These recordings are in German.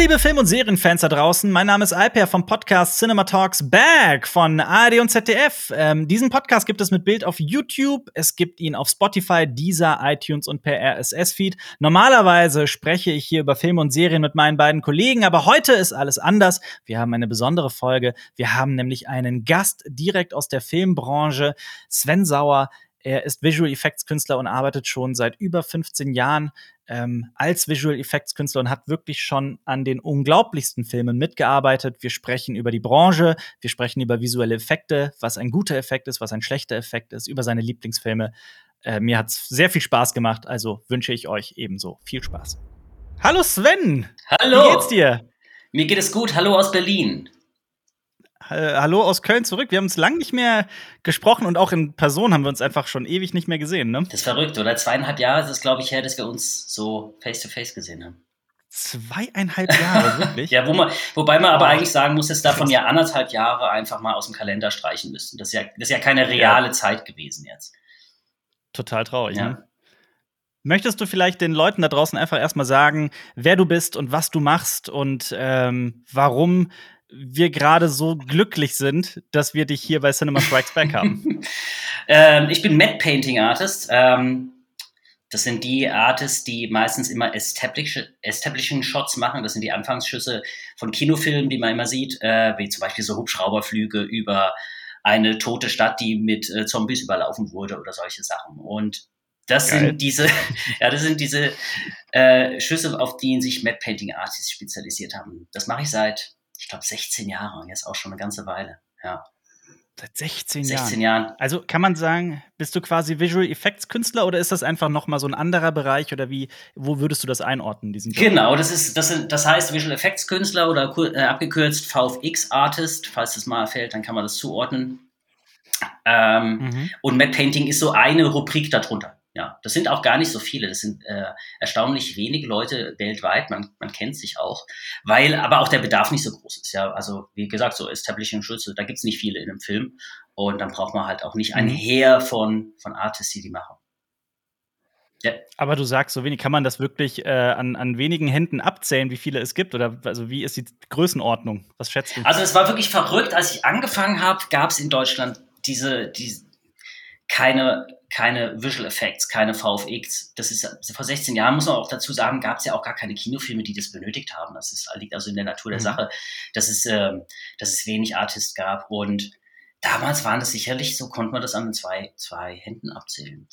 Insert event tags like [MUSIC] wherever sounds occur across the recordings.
liebe Film- und Serienfans da draußen. Mein Name ist Alper vom Podcast Cinema Talks Back von ARD und ZDF. Ähm, diesen Podcast gibt es mit Bild auf YouTube. Es gibt ihn auf Spotify, Deezer, iTunes und per RSS-Feed. Normalerweise spreche ich hier über Filme und Serien mit meinen beiden Kollegen, aber heute ist alles anders. Wir haben eine besondere Folge. Wir haben nämlich einen Gast direkt aus der Filmbranche, Sven Sauer. Er ist Visual Effects Künstler und arbeitet schon seit über 15 Jahren ähm, als Visual Effects Künstler und hat wirklich schon an den unglaublichsten Filmen mitgearbeitet. Wir sprechen über die Branche, wir sprechen über visuelle Effekte, was ein guter Effekt ist, was ein schlechter Effekt ist, über seine Lieblingsfilme. Äh, mir hat es sehr viel Spaß gemacht, also wünsche ich euch ebenso viel Spaß. Hallo Sven! Hallo! Wie geht's dir? Mir geht es gut. Hallo aus Berlin. Äh, hallo aus Köln zurück. Wir haben uns lange nicht mehr gesprochen und auch in Person haben wir uns einfach schon ewig nicht mehr gesehen, ne? Das ist verrückt, oder? Zweieinhalb Jahre ist es, glaube ich, her, dass wir uns so face-to-face -face gesehen haben. Zweieinhalb Jahre, [LAUGHS] wirklich? ja, wo man, wobei man aber eigentlich sagen muss, dass davon ja anderthalb Jahre einfach mal aus dem Kalender streichen müssten. Das ist ja, das ist ja keine reale ja. Zeit gewesen jetzt. Total traurig, ja. ne? Möchtest du vielleicht den Leuten da draußen einfach erstmal sagen, wer du bist und was du machst und ähm, warum wir gerade so glücklich sind, dass wir dich hier bei Cinema Strikes Back haben? [LAUGHS] ähm, ich bin Matte Painting Artist. Ähm, das sind die Artists, die meistens immer Establish Establishing Shots machen. Das sind die Anfangsschüsse von Kinofilmen, die man immer sieht, äh, wie zum Beispiel so Hubschrauberflüge über eine tote Stadt, die mit äh, Zombies überlaufen wurde oder solche Sachen. Und das Geil. sind diese, [LAUGHS] ja, das sind diese äh, Schüsse, auf die sich Matte Painting Artists spezialisiert haben. Das mache ich seit ich glaube, 16 Jahre und jetzt auch schon eine ganze Weile. Ja. Seit 16, 16 Jahren. Jahren. Also kann man sagen, bist du quasi Visual Effects Künstler oder ist das einfach noch mal so ein anderer Bereich oder wie wo würdest du das einordnen diesen Job? Genau, das ist das, sind, das heißt Visual Effects Künstler oder äh, abgekürzt VFX Artist, falls das mal fällt, dann kann man das zuordnen. Ähm, mhm. Und Matte Painting ist so eine Rubrik darunter. Ja, das sind auch gar nicht so viele. Das sind äh, erstaunlich wenige Leute weltweit. Man, man kennt sich auch, weil aber auch der Bedarf nicht so groß ist. Ja, also wie gesagt, so Establishing Schütze, da gibt's nicht viele in einem Film. Und dann braucht man halt auch nicht ein mhm. Heer von, von Artists, die die machen. Ja. Aber du sagst so wenig, kann man das wirklich äh, an, an wenigen Händen abzählen, wie viele es gibt? Oder also wie ist die Größenordnung? Was schätzt du? Also es war wirklich verrückt, als ich angefangen habe, gab es in Deutschland diese, diese keine keine Visual Effects, keine VFX. Das ist vor 16 Jahren, muss man auch dazu sagen, gab es ja auch gar keine Kinofilme, die das benötigt haben. Das ist, liegt also in der Natur der mhm. Sache, dass es, äh, dass es wenig Artists gab. Und damals waren das sicherlich so, konnte man das an zwei, zwei Händen abzählen.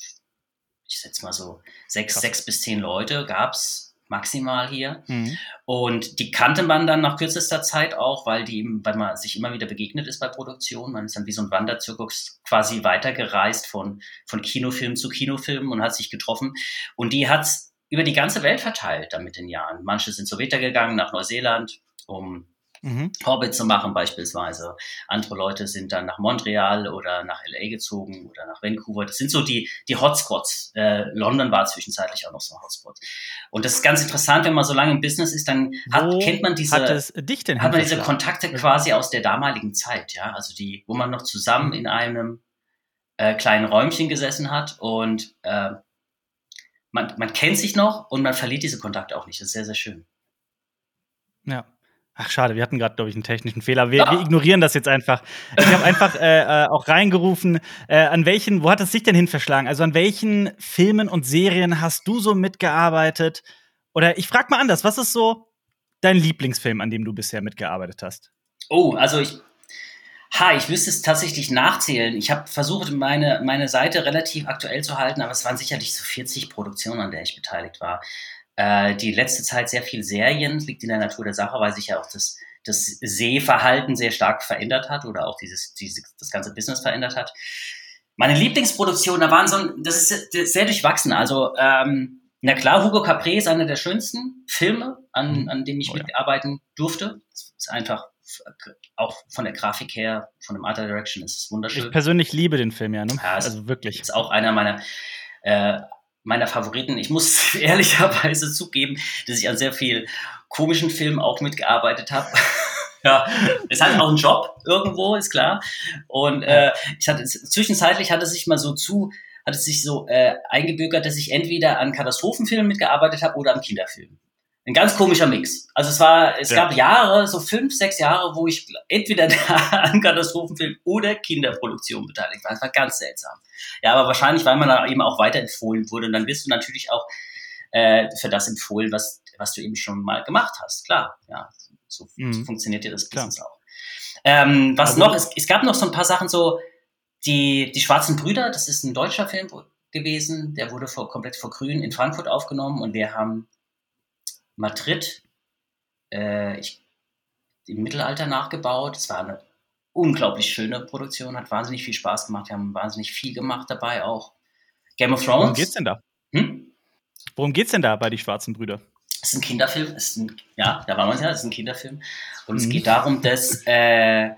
Ich setze mal so sechs, sechs bis zehn Leute gab es maximal hier. Mhm. Und die kannte man dann nach kürzester Zeit auch, weil die, weil man sich immer wieder begegnet ist bei Produktion. Man ist dann wie so ein Wanderzirkus quasi weitergereist von, von Kinofilm zu Kinofilm und hat sich getroffen. Und die hat's über die ganze Welt verteilt dann mit den Jahren. Manche sind so weitergegangen nach Neuseeland, um mhm. Hobbit zu machen beispielsweise. Andere Leute sind dann nach Montreal oder nach LA gezogen oder nach Vancouver. Das sind so die, die Hotspots. Äh, London war zwischenzeitlich auch noch so ein Hotspot. Und das ist ganz interessant, wenn man so lange im Business ist, dann hat, kennt man diese, hat, hat man diese Kontakte quasi aus der damaligen Zeit, ja. Also die, wo man noch zusammen in einem äh, kleinen Räumchen gesessen hat und äh, man, man kennt sich noch und man verliert diese Kontakte auch nicht. Das ist sehr, sehr schön. Ja. Ach, schade, wir hatten gerade, glaube ich, einen technischen Fehler. Wir, ja. wir, ignorieren das jetzt einfach. Ich habe einfach äh, äh, auch reingerufen, äh, an welchen, wo hat es sich denn hin verschlagen? Also an welchen Filmen und Serien hast du so mitgearbeitet? Oder ich frage mal anders, was ist so dein Lieblingsfilm, an dem du bisher mitgearbeitet hast? Oh, also ich, ha, ich müsste es tatsächlich nachzählen. Ich habe versucht, meine, meine Seite relativ aktuell zu halten, aber es waren sicherlich so 40 Produktionen, an der ich beteiligt war. Äh, die letzte Zeit sehr viel Serien, liegt in der Natur der Sache, weil sich ja auch das, das Sehverhalten sehr stark verändert hat oder auch dieses, dieses, das ganze Business verändert hat. Meine Lieblingsproduktion, da waren so, das ist sehr durchwachsen. Also, ähm, na klar, Hugo Capre ist einer der schönsten Filme, an, mhm. an dem ich oh, mitarbeiten durfte. Das ist einfach auch von der Grafik her, von dem Art Direction ist es wunderschön. Ich persönlich liebe den Film ja, ne? Ja, also wirklich. Ist auch einer meiner äh, meiner Favoriten. Ich muss [LAUGHS] ehrlicherweise zugeben, dass ich an sehr viel komischen Filmen auch mitgearbeitet habe. [LAUGHS] ja, ist halt auch ein Job irgendwo, ist klar. Und äh, ich hatte zwischenzeitlich hatte sich mal so zu, hat es sich so äh, eingebürgert, dass ich entweder an Katastrophenfilmen mitgearbeitet habe oder am Kinderfilm. Ein ganz komischer Mix. Also es war, es ja. gab Jahre, so fünf, sechs Jahre, wo ich entweder [LAUGHS] an Katastrophenfilm oder Kinderproduktion beteiligt war. Das war ganz seltsam. Ja, aber wahrscheinlich, weil man da eben auch weiterempfohlen wurde. Und dann wirst du natürlich auch äh, für das empfohlen, was, was du eben schon mal gemacht hast. Klar, ja, so, mhm. so funktioniert ja das Business Klar. auch. Ähm, was also, noch, es, es gab noch so ein paar Sachen so, die, die Schwarzen Brüder, das ist ein deutscher Film gewesen, der wurde vor, komplett vor Grün in Frankfurt aufgenommen und wir haben Madrid äh, ich, im Mittelalter nachgebaut. Es war eine unglaublich schöne Produktion, hat wahnsinnig viel Spaß gemacht. Wir haben wahnsinnig viel gemacht dabei auch. Game of Thrones. Worum geht's denn da? Hm? Worum geht's denn da bei Die Schwarzen Brüder? Es ist ein Kinderfilm. Ist ein, ja, da waren wir ja, es ist ein Kinderfilm. Und mhm. es geht darum, dass, äh,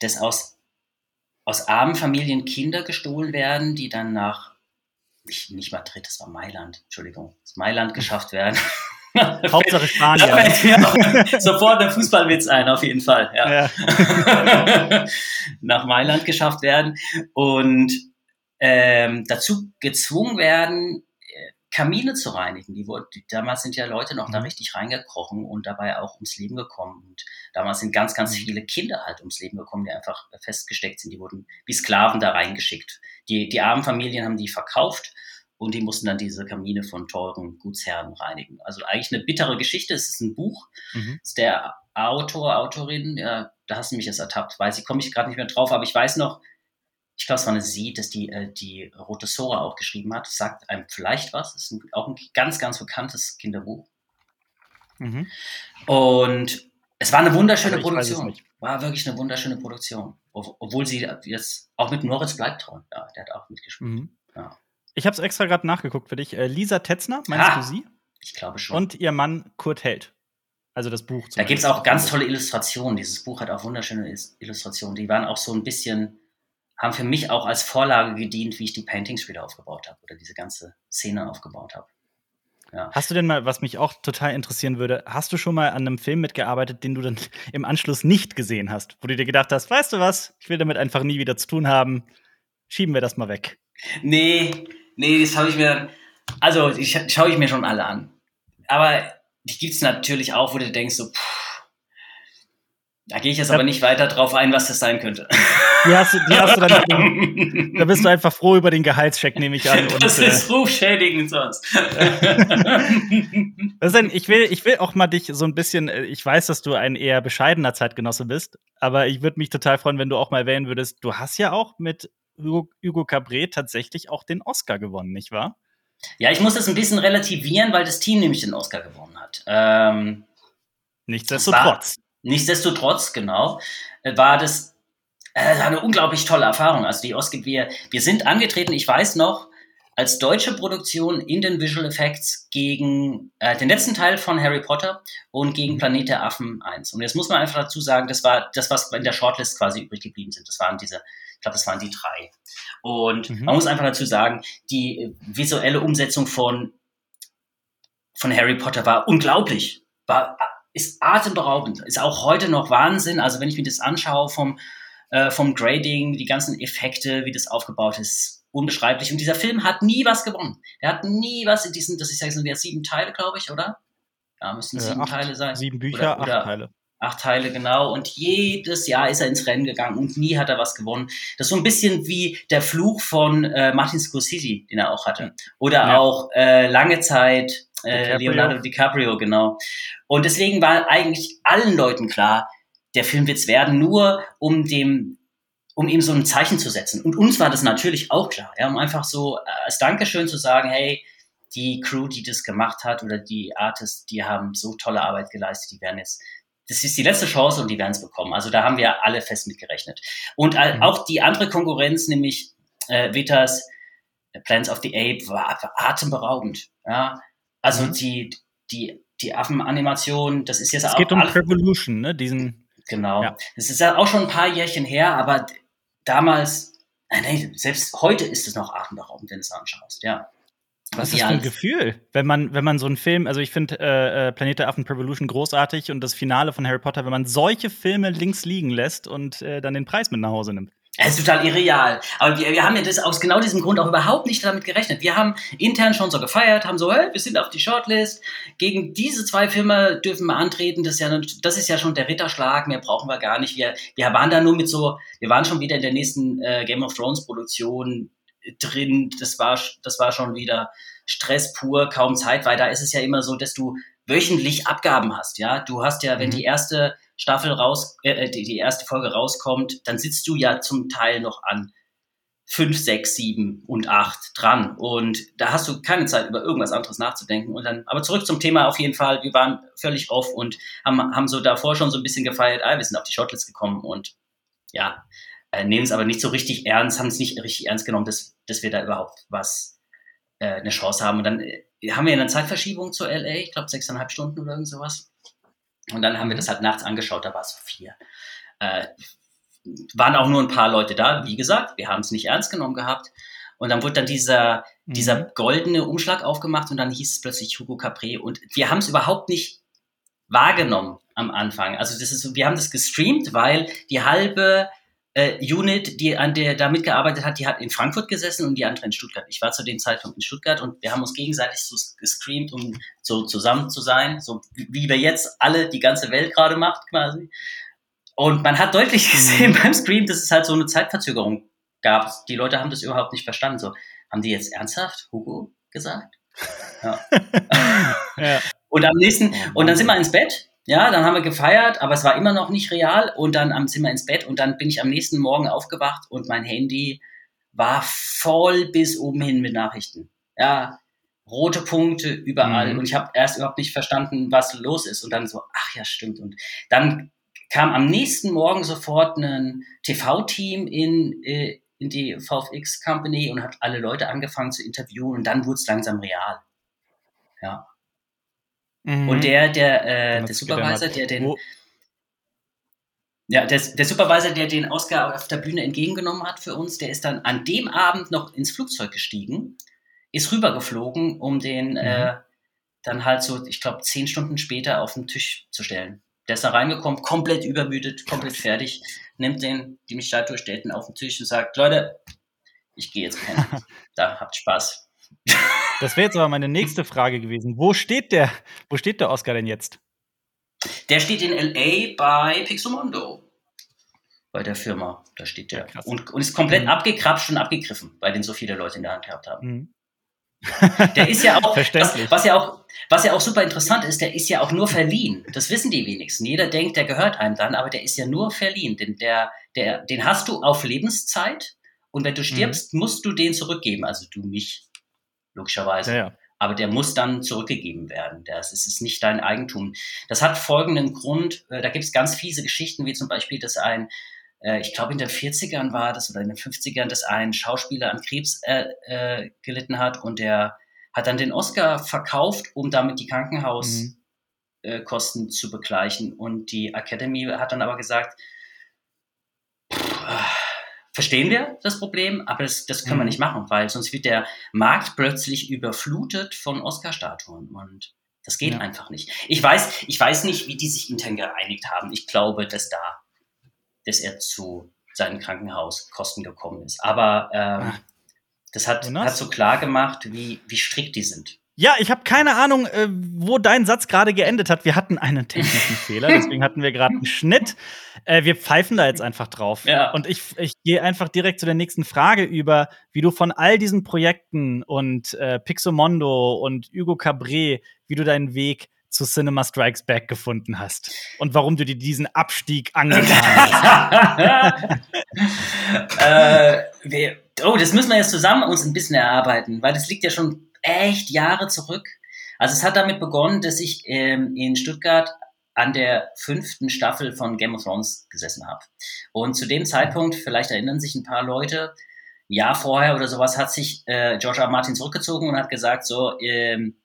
dass aus, aus armen Familien Kinder gestohlen werden, die dann nach, nicht, nicht Madrid, das war Mailand, Entschuldigung, Mailand [LAUGHS] geschafft werden. [LAUGHS] Hauptsache Spanien. Da fällt mir sofort der Fußballwitz ein, auf jeden Fall. Ja. ja. [LAUGHS] Nach Mailand geschafft werden und ähm, dazu gezwungen werden, äh, Kamine zu reinigen. Die, die, damals sind ja Leute noch da mhm. richtig reingekrochen und dabei auch ums Leben gekommen. Und damals sind ganz, ganz mhm. viele Kinder halt ums Leben gekommen, die einfach festgesteckt sind. Die wurden wie Sklaven da reingeschickt. Die, die armen Familien haben die verkauft und die mussten dann diese Kamine von teuren Gutsherren reinigen. Also eigentlich eine bittere Geschichte. Es ist ein Buch. Mhm. ist der Autor, Autorin, ja, da hast du mich jetzt ertappt, weiß ich, komme ich gerade nicht mehr drauf, aber ich weiß noch, ich glaube, es war eine Sie, dass die, äh, die Rote Sora auch geschrieben hat. Sagt einem vielleicht was. Das ist ein, auch ein ganz, ganz bekanntes Kinderbuch. Mhm. Und es war eine wunderschöne Produktion. War wirklich eine wunderschöne Produktion. Obwohl sie jetzt auch mit Moritz bleibt treu. Ja, der hat auch mitgespielt. Mhm. Ja. Ich habe es extra gerade nachgeguckt für dich. Äh, Lisa Tetzner, meinst ah, du sie? Ich glaube schon. Und ihr Mann Kurt Held. Also das Buch. Da gibt es auch ganz tolle Illustrationen. Dieses Buch hat auch wunderschöne Illustrationen. Die waren auch so ein bisschen, haben für mich auch als Vorlage gedient, wie ich die Paintings wieder aufgebaut habe oder diese ganze Szene aufgebaut habe. Ja. Hast du denn mal, was mich auch total interessieren würde, hast du schon mal an einem Film mitgearbeitet, den du dann [LAUGHS] im Anschluss nicht gesehen hast, wo du dir gedacht hast, weißt du was, ich will damit einfach nie wieder zu tun haben, schieben wir das mal weg? Nee, Nee, das habe ich mir, also ich, schaue ich mir schon alle an. Aber die gibt es natürlich auch, wo du denkst so, pff, da gehe ich jetzt ja. aber nicht weiter drauf ein, was das sein könnte. Die hast du, die hast du dann, [LAUGHS] da bist du einfach froh über den Gehaltscheck, nehme ich an. Und, das ist äh, rufschädigend sonst. [LAUGHS] denn, ich, will, ich will auch mal dich so ein bisschen, äh, ich weiß, dass du ein eher bescheidener Zeitgenosse bist, aber ich würde mich total freuen, wenn du auch mal erwähnen würdest, du hast ja auch mit Hugo, Hugo Cabret tatsächlich auch den Oscar gewonnen, nicht wahr? Ja, ich muss das ein bisschen relativieren, weil das Team nämlich den Oscar gewonnen hat. Ähm, nichtsdestotrotz. nichtsdestotrotz, genau, äh, war das äh, eine unglaublich tolle Erfahrung. Also die Oscar, wir, wir sind angetreten, ich weiß noch, als deutsche Produktion in den Visual Effects gegen äh, den letzten Teil von Harry Potter und gegen mhm. Planet der Affen 1. Und jetzt muss man einfach dazu sagen, das war das, was in der Shortlist quasi übrig geblieben sind. Das waren diese ich glaube, das waren die drei. Und mhm. man muss einfach dazu sagen, die visuelle Umsetzung von, von Harry Potter war unglaublich. War, ist atemberaubend. Ist auch heute noch Wahnsinn. Also wenn ich mir das anschaue vom, äh, vom Grading, die ganzen Effekte, wie das aufgebaut ist, unbeschreiblich. Und dieser Film hat nie was gewonnen. Er hat nie was in diesen, das ist ja, sieben Teile, glaube ich, oder? Ja, müssen sieben äh, acht, Teile sein. Sieben Bücher, oder, oder, acht Teile. Acht Teile, genau. Und jedes Jahr ist er ins Rennen gegangen und nie hat er was gewonnen. Das ist so ein bisschen wie der Fluch von äh, Martin Scorsese, den er auch hatte. Oder ja. auch äh, lange Zeit äh, Leonardo DiCaprio, genau. Und deswegen war eigentlich allen Leuten klar, der Film wird's werden, nur um dem um ihm so ein Zeichen zu setzen. Und uns war das natürlich auch klar, ja, um einfach so äh, als Dankeschön zu sagen, hey, die Crew, die das gemacht hat oder die Artists, die haben so tolle Arbeit geleistet, die werden jetzt das ist die letzte Chance und die werden es bekommen. Also da haben wir alle fest mitgerechnet. Und mhm. auch die andere Konkurrenz, nämlich äh, Vitas äh, Plans of the Ape, war, war atemberaubend. Ja? Also mhm. die, die, die Affenanimation, das ist jetzt es auch. Es geht um Revolution, ne? Diesen. Genau. Ja. Das ist ja auch schon ein paar Jährchen her, aber damals, nein, selbst heute ist es noch atemberaubend, wenn du es anschaust, ja. Was ist das für ein Gefühl, wenn man, wenn man so einen Film, also ich finde äh, äh, Planet der Affen Revolution großartig und das Finale von Harry Potter, wenn man solche Filme links liegen lässt und äh, dann den Preis mit nach Hause nimmt. Es ist total irreal. Aber wir, wir haben ja das aus genau diesem Grund auch überhaupt nicht damit gerechnet. Wir haben intern schon so gefeiert, haben so, hey, wir sind auf die Shortlist. Gegen diese zwei Firmen dürfen wir antreten. Das ist ja, das ist ja schon der Ritterschlag. Mehr brauchen wir gar nicht. Wir, wir waren da nur mit so, wir waren schon wieder in der nächsten äh, Game of Thrones Produktion drin. Das war, das war schon wieder Stress pur, kaum Zeit, weil da ist es ja immer so, dass du wöchentlich Abgaben hast. Ja, du hast ja, wenn mhm. die erste Staffel raus, äh, äh, die, die erste Folge rauskommt, dann sitzt du ja zum Teil noch an fünf, sechs, sieben und acht dran. Und da hast du keine Zeit, über irgendwas anderes nachzudenken. Und dann, aber zurück zum Thema auf jeden Fall. Wir waren völlig off und haben, haben so davor schon so ein bisschen gefeiert, ah, wir sind auf die Shotlist gekommen und ja, äh, nehmen es aber nicht so richtig ernst, haben es nicht richtig ernst genommen, dass, dass wir da überhaupt was, äh, eine Chance haben. Und dann äh, haben wir eine Zeitverschiebung zu LA, ich glaube sechseinhalb Stunden oder irgend sowas. Und dann haben wir das halt nachts angeschaut, da war es so vier. Äh, waren auch nur ein paar Leute da, wie gesagt, wir haben es nicht ernst genommen gehabt. Und dann wurde dann dieser, mhm. dieser goldene Umschlag aufgemacht und dann hieß es plötzlich Hugo Capri. Und wir haben es überhaupt nicht wahrgenommen am Anfang. Also das ist, wir haben das gestreamt, weil die halbe äh, Unit, die an der da mitgearbeitet hat, die hat in Frankfurt gesessen und die andere in Stuttgart. Ich war zu dem Zeitpunkt in Stuttgart und wir haben uns gegenseitig so gestreamt, um so zusammen zu sein, so wie wir jetzt alle die ganze Welt gerade macht quasi. Und man hat deutlich gesehen mhm. [LAUGHS] beim Stream, dass es halt so eine Zeitverzögerung gab. Die Leute haben das überhaupt nicht verstanden. So, haben die jetzt ernsthaft Hugo gesagt? Ja. [LAUGHS] ja. Und am nächsten, und dann sind wir ins Bett ja, dann haben wir gefeiert, aber es war immer noch nicht real und dann sind wir ins Bett und dann bin ich am nächsten Morgen aufgewacht und mein Handy war voll bis oben hin mit Nachrichten. Ja, rote Punkte überall mhm. und ich habe erst überhaupt nicht verstanden, was los ist und dann so, ach ja, stimmt. Und dann kam am nächsten Morgen sofort ein TV-Team in, äh, in die VFX Company und hat alle Leute angefangen zu interviewen und dann wurde es langsam real. Ja. Mhm. Und der, der, äh, der Supervisor, der den. Wo? Ja, der, der Supervisor, der den Oscar auf der Bühne entgegengenommen hat für uns, der ist dann an dem Abend noch ins Flugzeug gestiegen, ist rübergeflogen, um den mhm. äh, dann halt so, ich glaube, zehn Stunden später auf den Tisch zu stellen. Der ist da reingekommen, komplett übermüdet, komplett fertig, nimmt den, die mich Statue stellt auf den Tisch und sagt, Leute, ich gehe jetzt pennen. [LAUGHS] da habt Spaß. [LAUGHS] Das wäre jetzt aber meine nächste Frage gewesen. Wo steht der, wo steht der Oscar denn jetzt? Der steht in LA bei Pixomondo. Bei der Firma. Da steht der. Ja, und, und, ist komplett mhm. abgekrapscht und abgegriffen, weil den so viele Leute in der Hand gehabt haben. Mhm. [LAUGHS] Der ist ja auch, was, was, ja auch, was ja auch super interessant ist, der ist ja auch nur verliehen. Das wissen die wenigsten. Jeder denkt, der gehört einem dann, aber der ist ja nur verliehen. Denn der, der, den hast du auf Lebenszeit und wenn du stirbst, mhm. musst du den zurückgeben. Also du nicht logischerweise. Ja, ja. Aber der muss dann zurückgegeben werden. Das ist, ist nicht dein Eigentum. Das hat folgenden Grund. Äh, da gibt es ganz fiese Geschichten, wie zum Beispiel, dass ein, äh, ich glaube in den 40ern war das oder in den 50ern, dass ein Schauspieler an Krebs äh, äh, gelitten hat und der hat dann den Oscar verkauft, um damit die Krankenhauskosten mhm. zu begleichen. Und die Academy hat dann aber gesagt, verstehen wir das Problem, aber das, das können mhm. wir nicht machen, weil sonst wird der Markt plötzlich überflutet von Oscar-Statuen und das geht ja. einfach nicht. Ich weiß, ich weiß nicht, wie die sich intern geeinigt haben. Ich glaube, dass da, dass er zu seinen Krankenhauskosten gekommen ist. Aber ähm, das hat, hat so klar gemacht, wie, wie strikt die sind. Ja, ich habe keine Ahnung, äh, wo dein Satz gerade geendet hat. Wir hatten einen technischen [LAUGHS] Fehler, deswegen hatten wir gerade einen Schnitt. Äh, wir pfeifen da jetzt einfach drauf. Ja. Und ich, ich gehe einfach direkt zu der nächsten Frage über, wie du von all diesen Projekten und äh, Pixomondo und Hugo Cabret, wie du deinen Weg zu Cinema Strikes Back gefunden hast und warum du dir diesen Abstieg angetan [LAUGHS] hast. äh, wir, oh, das müssen wir jetzt zusammen uns ein bisschen erarbeiten, weil das liegt ja schon echt Jahre zurück. Also es hat damit begonnen, dass ich ähm, in Stuttgart an der fünften Staffel von Game of Thrones gesessen habe. Und zu dem Zeitpunkt, vielleicht erinnern sich ein paar Leute, ein Jahr vorher oder sowas, hat sich äh, George R. Martin zurückgezogen und hat gesagt, so, ähm,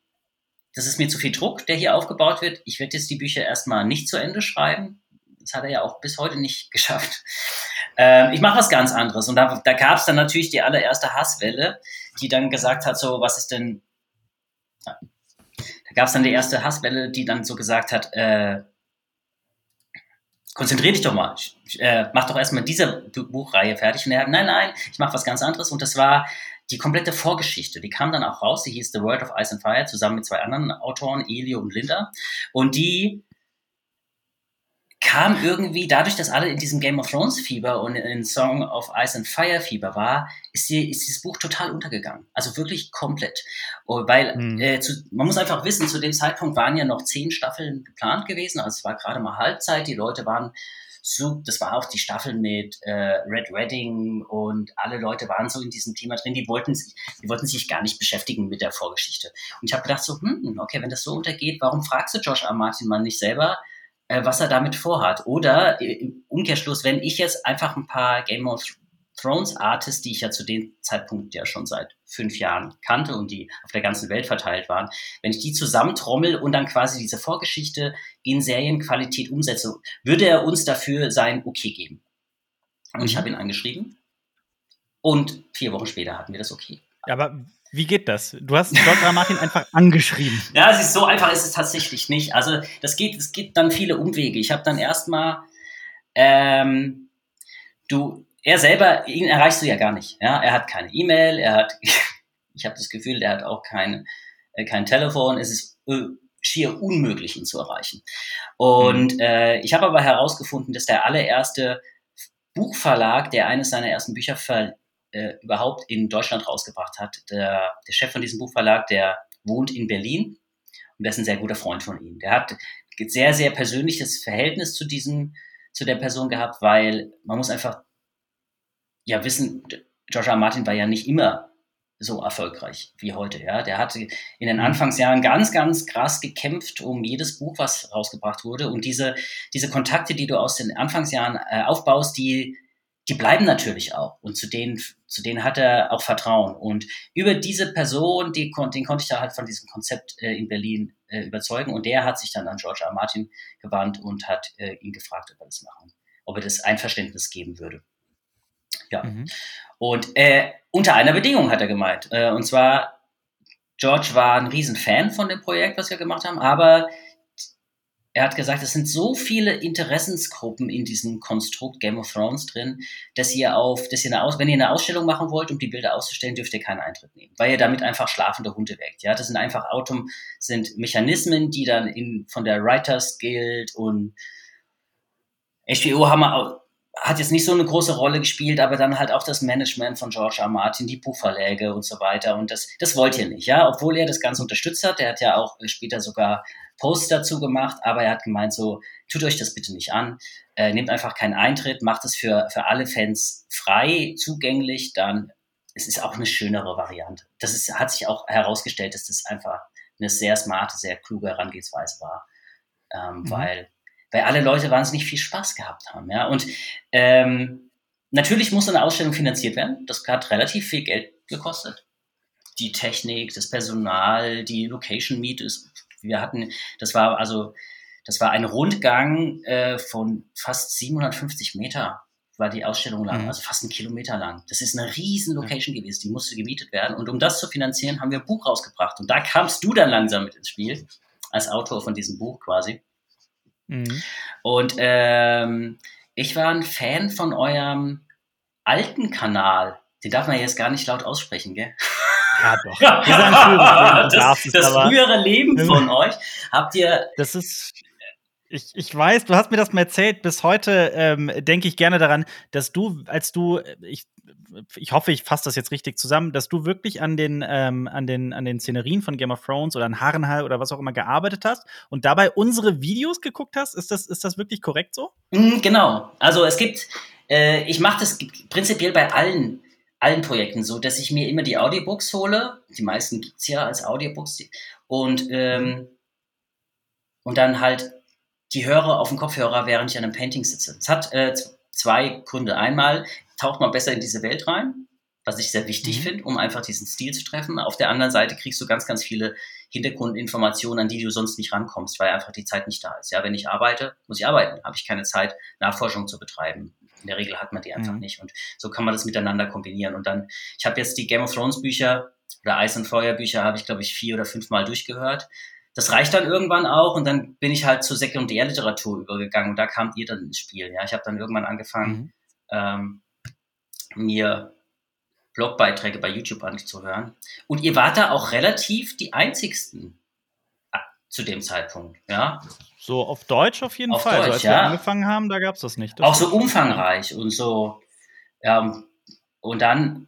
das ist mir zu viel Druck, der hier aufgebaut wird. Ich werde jetzt die Bücher erstmal nicht zu Ende schreiben. Das hat er ja auch bis heute nicht [LAUGHS] geschafft. Ähm, ich mache was ganz anderes. Und da, da gab es dann natürlich die allererste Hasswelle, die dann gesagt hat, so, was ist denn, da gab es dann die erste Hasswelle, die dann so gesagt hat, äh, konzentrier dich doch mal, äh, mach doch erstmal diese Buchreihe fertig. Und er hat, nein, nein, ich mache was ganz anderes. Und das war die komplette Vorgeschichte. Die kam dann auch raus. Die hieß The World of Ice and Fire, zusammen mit zwei anderen Autoren, Elio und Linda. Und die kam irgendwie dadurch, dass alle in diesem Game of Thrones Fieber und in Song of Ice and Fire Fieber war, ist, die, ist dieses Buch total untergegangen. Also wirklich komplett. Oh, weil mhm. äh, zu, man muss einfach wissen, zu dem Zeitpunkt waren ja noch zehn Staffeln geplant gewesen. Also es war gerade mal Halbzeit. Die Leute waren so, das war auch die Staffel mit äh, Red Wedding und alle Leute waren so in diesem Thema drin, die wollten sich, die wollten sich gar nicht beschäftigen mit der Vorgeschichte. Und ich habe gedacht so, hm, okay, wenn das so untergeht, warum fragst du Josh R. Martin mal nicht selber, äh, was er damit vorhat. Oder äh, im Umkehrschluss, wenn ich jetzt einfach ein paar Game of Thrones Artists, die ich ja zu dem Zeitpunkt ja schon seit fünf Jahren kannte und die auf der ganzen Welt verteilt waren, wenn ich die zusammentrommel und dann quasi diese Vorgeschichte in Serienqualität umsetze, würde er uns dafür sein Okay geben. Und ich mhm. habe ihn angeschrieben und vier Wochen später hatten wir das Okay. Aber wie geht das? Du hast George R. Martin einfach angeschrieben. [LAUGHS] Ja, es ist so einfach ist es tatsächlich nicht. Also das geht, es gibt dann viele Umwege. Ich habe dann erstmal, ähm, du, er selber, ihn erreichst du ja gar nicht. Ja, er hat keine E-Mail, er hat, [LAUGHS] ich habe das Gefühl, er hat auch kein, äh, kein Telefon. Es ist äh, schier unmöglich, ihn zu erreichen. Und mhm. äh, ich habe aber herausgefunden, dass der allererste Buchverlag, der eines seiner ersten Bücher ver äh, überhaupt in Deutschland rausgebracht hat. Der, der Chef von diesem Buchverlag, der wohnt in Berlin und der ist ein sehr guter Freund von ihm. Der hat sehr, sehr persönliches Verhältnis zu diesem, zu der Person gehabt, weil man muss einfach ja wissen, Joshua Martin war ja nicht immer so erfolgreich wie heute. Ja, der hatte in den mhm. Anfangsjahren ganz, ganz krass gekämpft um jedes Buch, was rausgebracht wurde. Und diese, diese Kontakte, die du aus den Anfangsjahren äh, aufbaust, die die bleiben natürlich auch. Und zu denen, zu denen hat er auch Vertrauen. Und über diese Person, die, den konnte ich da halt von diesem Konzept äh, in Berlin äh, überzeugen. Und der hat sich dann an George R. Martin gewandt und hat äh, ihn gefragt, ob er das machen, ob er das Einverständnis geben würde. Ja. Mhm. Und äh, unter einer Bedingung hat er gemeint. Äh, und zwar, George war ein Riesenfan von dem Projekt, was wir gemacht haben, aber er hat gesagt, es sind so viele Interessensgruppen in diesem Konstrukt Game of Thrones drin, dass ihr auf, dass ihr eine Aus wenn ihr eine Ausstellung machen wollt, um die Bilder auszustellen, dürft ihr keinen Eintritt nehmen, weil ihr damit einfach schlafende Hunde weckt. Ja, das sind einfach Autom, sind Mechanismen, die dann in, von der Writers Guild und HBO haben wir hat jetzt nicht so eine große Rolle gespielt, aber dann halt auch das Management von George R. Martin, die Buchverläge und so weiter. Und das, das wollt ihr nicht, ja, obwohl er das Ganze unterstützt hat. Der hat ja auch später sogar Posts dazu gemacht, aber er hat gemeint so, tut euch das bitte nicht an, äh, nehmt einfach keinen Eintritt, macht es für, für alle Fans frei zugänglich, dann es ist auch eine schönere Variante. Das ist, hat sich auch herausgestellt, dass das einfach eine sehr smarte, sehr kluge Herangehensweise war, ähm, mhm. weil weil alle Leute wahnsinnig viel Spaß gehabt haben. Ja? Und ähm, natürlich muss eine Ausstellung finanziert werden. Das hat relativ viel Geld gekostet. Die Technik, das Personal, die Location Meet wir hatten, das war also, das war ein Rundgang äh, von fast 750 Meter war die Ausstellung lang, mhm. also fast einen Kilometer lang. Das ist eine riesen Location gewesen, die musste gemietet werden. Und um das zu finanzieren, haben wir ein Buch rausgebracht. Und da kamst du dann langsam mit ins Spiel, als Autor von diesem Buch quasi. Mhm. Und ähm, ich war ein Fan von eurem alten Kanal. Den darf man jetzt gar nicht laut aussprechen, gell? Ja, doch. [LAUGHS] das, das frühere Leben von euch. Habt ihr. Das ist. Ich, ich weiß, du hast mir das mal erzählt. Bis heute ähm, denke ich gerne daran, dass du, als du, ich ich hoffe, ich fasse das jetzt richtig zusammen, dass du wirklich an den, ähm, an den, an den Szenerien von Game of Thrones oder an Harrenhal oder was auch immer gearbeitet hast und dabei unsere Videos geguckt hast. Ist das, ist das wirklich korrekt so? Mhm, genau. Also es gibt, äh, ich mache das prinzipiell bei allen, allen Projekten so, dass ich mir immer die Audiobooks hole. Die meisten gibt es ja als Audiobooks. Und, ähm, und dann halt die höre auf dem Kopfhörer, während ich an einem Painting sitze. Es hat äh, zwei Gründe. Einmal, taucht man besser in diese Welt rein, was ich sehr wichtig mhm. finde, um einfach diesen Stil zu treffen. Auf der anderen Seite kriegst du ganz, ganz viele Hintergrundinformationen, an die du sonst nicht rankommst, weil einfach die Zeit nicht da ist. Ja, wenn ich arbeite, muss ich arbeiten. Habe ich keine Zeit, Nachforschung zu betreiben. In der Regel hat man die einfach mhm. nicht. Und so kann man das miteinander kombinieren. Und dann, ich habe jetzt die Game of Thrones Bücher oder Eis und Feuer Bücher habe ich, glaube ich, vier oder fünf Mal durchgehört. Das reicht dann irgendwann auch und dann bin ich halt zur Sekundärliteratur übergegangen und da kamt ihr dann ins Spiel. Ja, ich habe dann irgendwann angefangen, mhm. ähm, mir Blogbeiträge bei YouTube anzuhören. Und ihr wart da auch relativ die einzigsten ah, zu dem Zeitpunkt, ja. So auf Deutsch auf jeden auf Fall. Deutsch, also als ja. wir angefangen haben, da gab es das nicht. Das auch so umfangreich und so. Ja, und dann,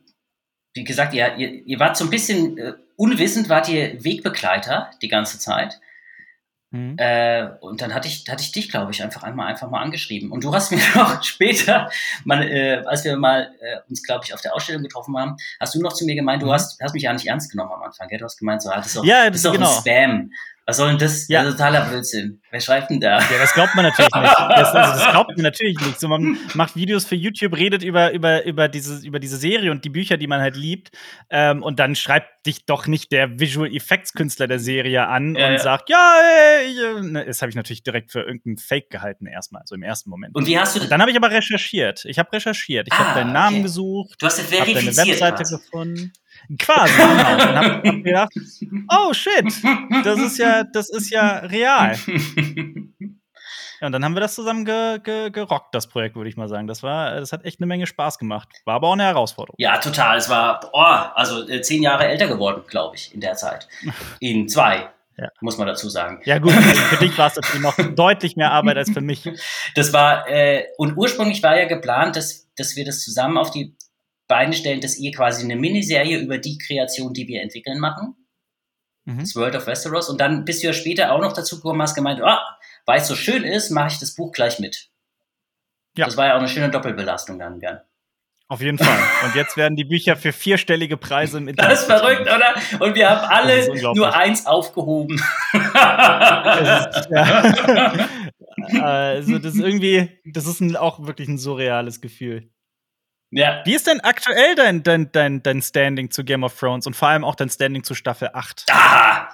wie gesagt, ihr, ihr, ihr wart so ein bisschen äh, unwissend, wart ihr Wegbegleiter die ganze Zeit. Mhm. Äh, und dann hatte ich, hatte ich dich, glaube ich, einfach einmal einfach mal angeschrieben. Und du hast [LAUGHS] mir noch später, mal, äh, als wir mal äh, uns, glaube ich, auf der Ausstellung getroffen haben, hast du noch zu mir gemeint, du mhm. hast, hast mich ja nicht ernst genommen am Anfang. Gell? Du hast gemeint, so, ah, das ist doch, ja, das ist doch genau. ein Spam. Was soll denn das? Ja. Das ist totaler Blödsinn. Wer schreibt denn da? Ja, das glaubt man natürlich nicht. [LAUGHS] Das, also, das glaubt man natürlich nicht. So, man macht Videos für YouTube, redet über, über, über, diese, über diese Serie und die Bücher, die man halt liebt. Ähm, und dann schreibt dich doch nicht der Visual Effects Künstler der Serie an Ja, und ja. sagt, ja, ey, ich, ne, das habe ich natürlich direkt für irgendeinen Fake gehalten, erstmal, so im ersten Moment. Und wie hast du Und dann habe ich aber recherchiert. Ich habe recherchiert. Ich Ah, habe deinen Namen okay. gesucht, Du hast ja habe deine verifiziert. Webseite quasi. gefunden. Quasi, genau. Und hab, hab gedacht, oh shit, das ist ja, das ist ja real. [LAUGHS] Ja, und dann haben wir das zusammen ge ge gerockt, das Projekt, würde ich mal sagen. Das war, das hat echt eine Menge Spaß gemacht. War aber auch eine Herausforderung. Ja, total. Es war, oh, also äh, zehn Jahre älter geworden, glaube ich, in der Zeit. In zwei, [LAUGHS] Ja. muss man dazu sagen. Ja, gut, für dich [LAUGHS] war es natürlich noch deutlich mehr Arbeit als für mich. Das war, äh, und ursprünglich war ja geplant, dass, dass wir das zusammen auf die Beine stellen, dass ihr quasi eine Miniserie über die Kreation, die wir entwickeln, machen. Mhm. Das World of Westeros. Und dann bist du ja später auch noch dazu gekommen, hast gemeint, ah, weil es so schön ist, mache ich das Buch gleich mit. Ja. Das war ja auch eine schöne Doppelbelastung dann, gell? Auf jeden Fall. Und jetzt werden die Bücher für vierstellige Preise im Internet. [LAUGHS] Das ist verrückt, oder? Und wir haben Das alle nur eins aufgehoben. Das ist, [LAUGHS] ja. [LAUGHS] also, das ist irgendwie, das ist ein, auch wirklich ein surreales Gefühl. Ja. Wie ist denn aktuell dein, dein, dein, dein Standing zu Game of Thrones und vor allem auch dein Standing zu Staffel 8? Ah,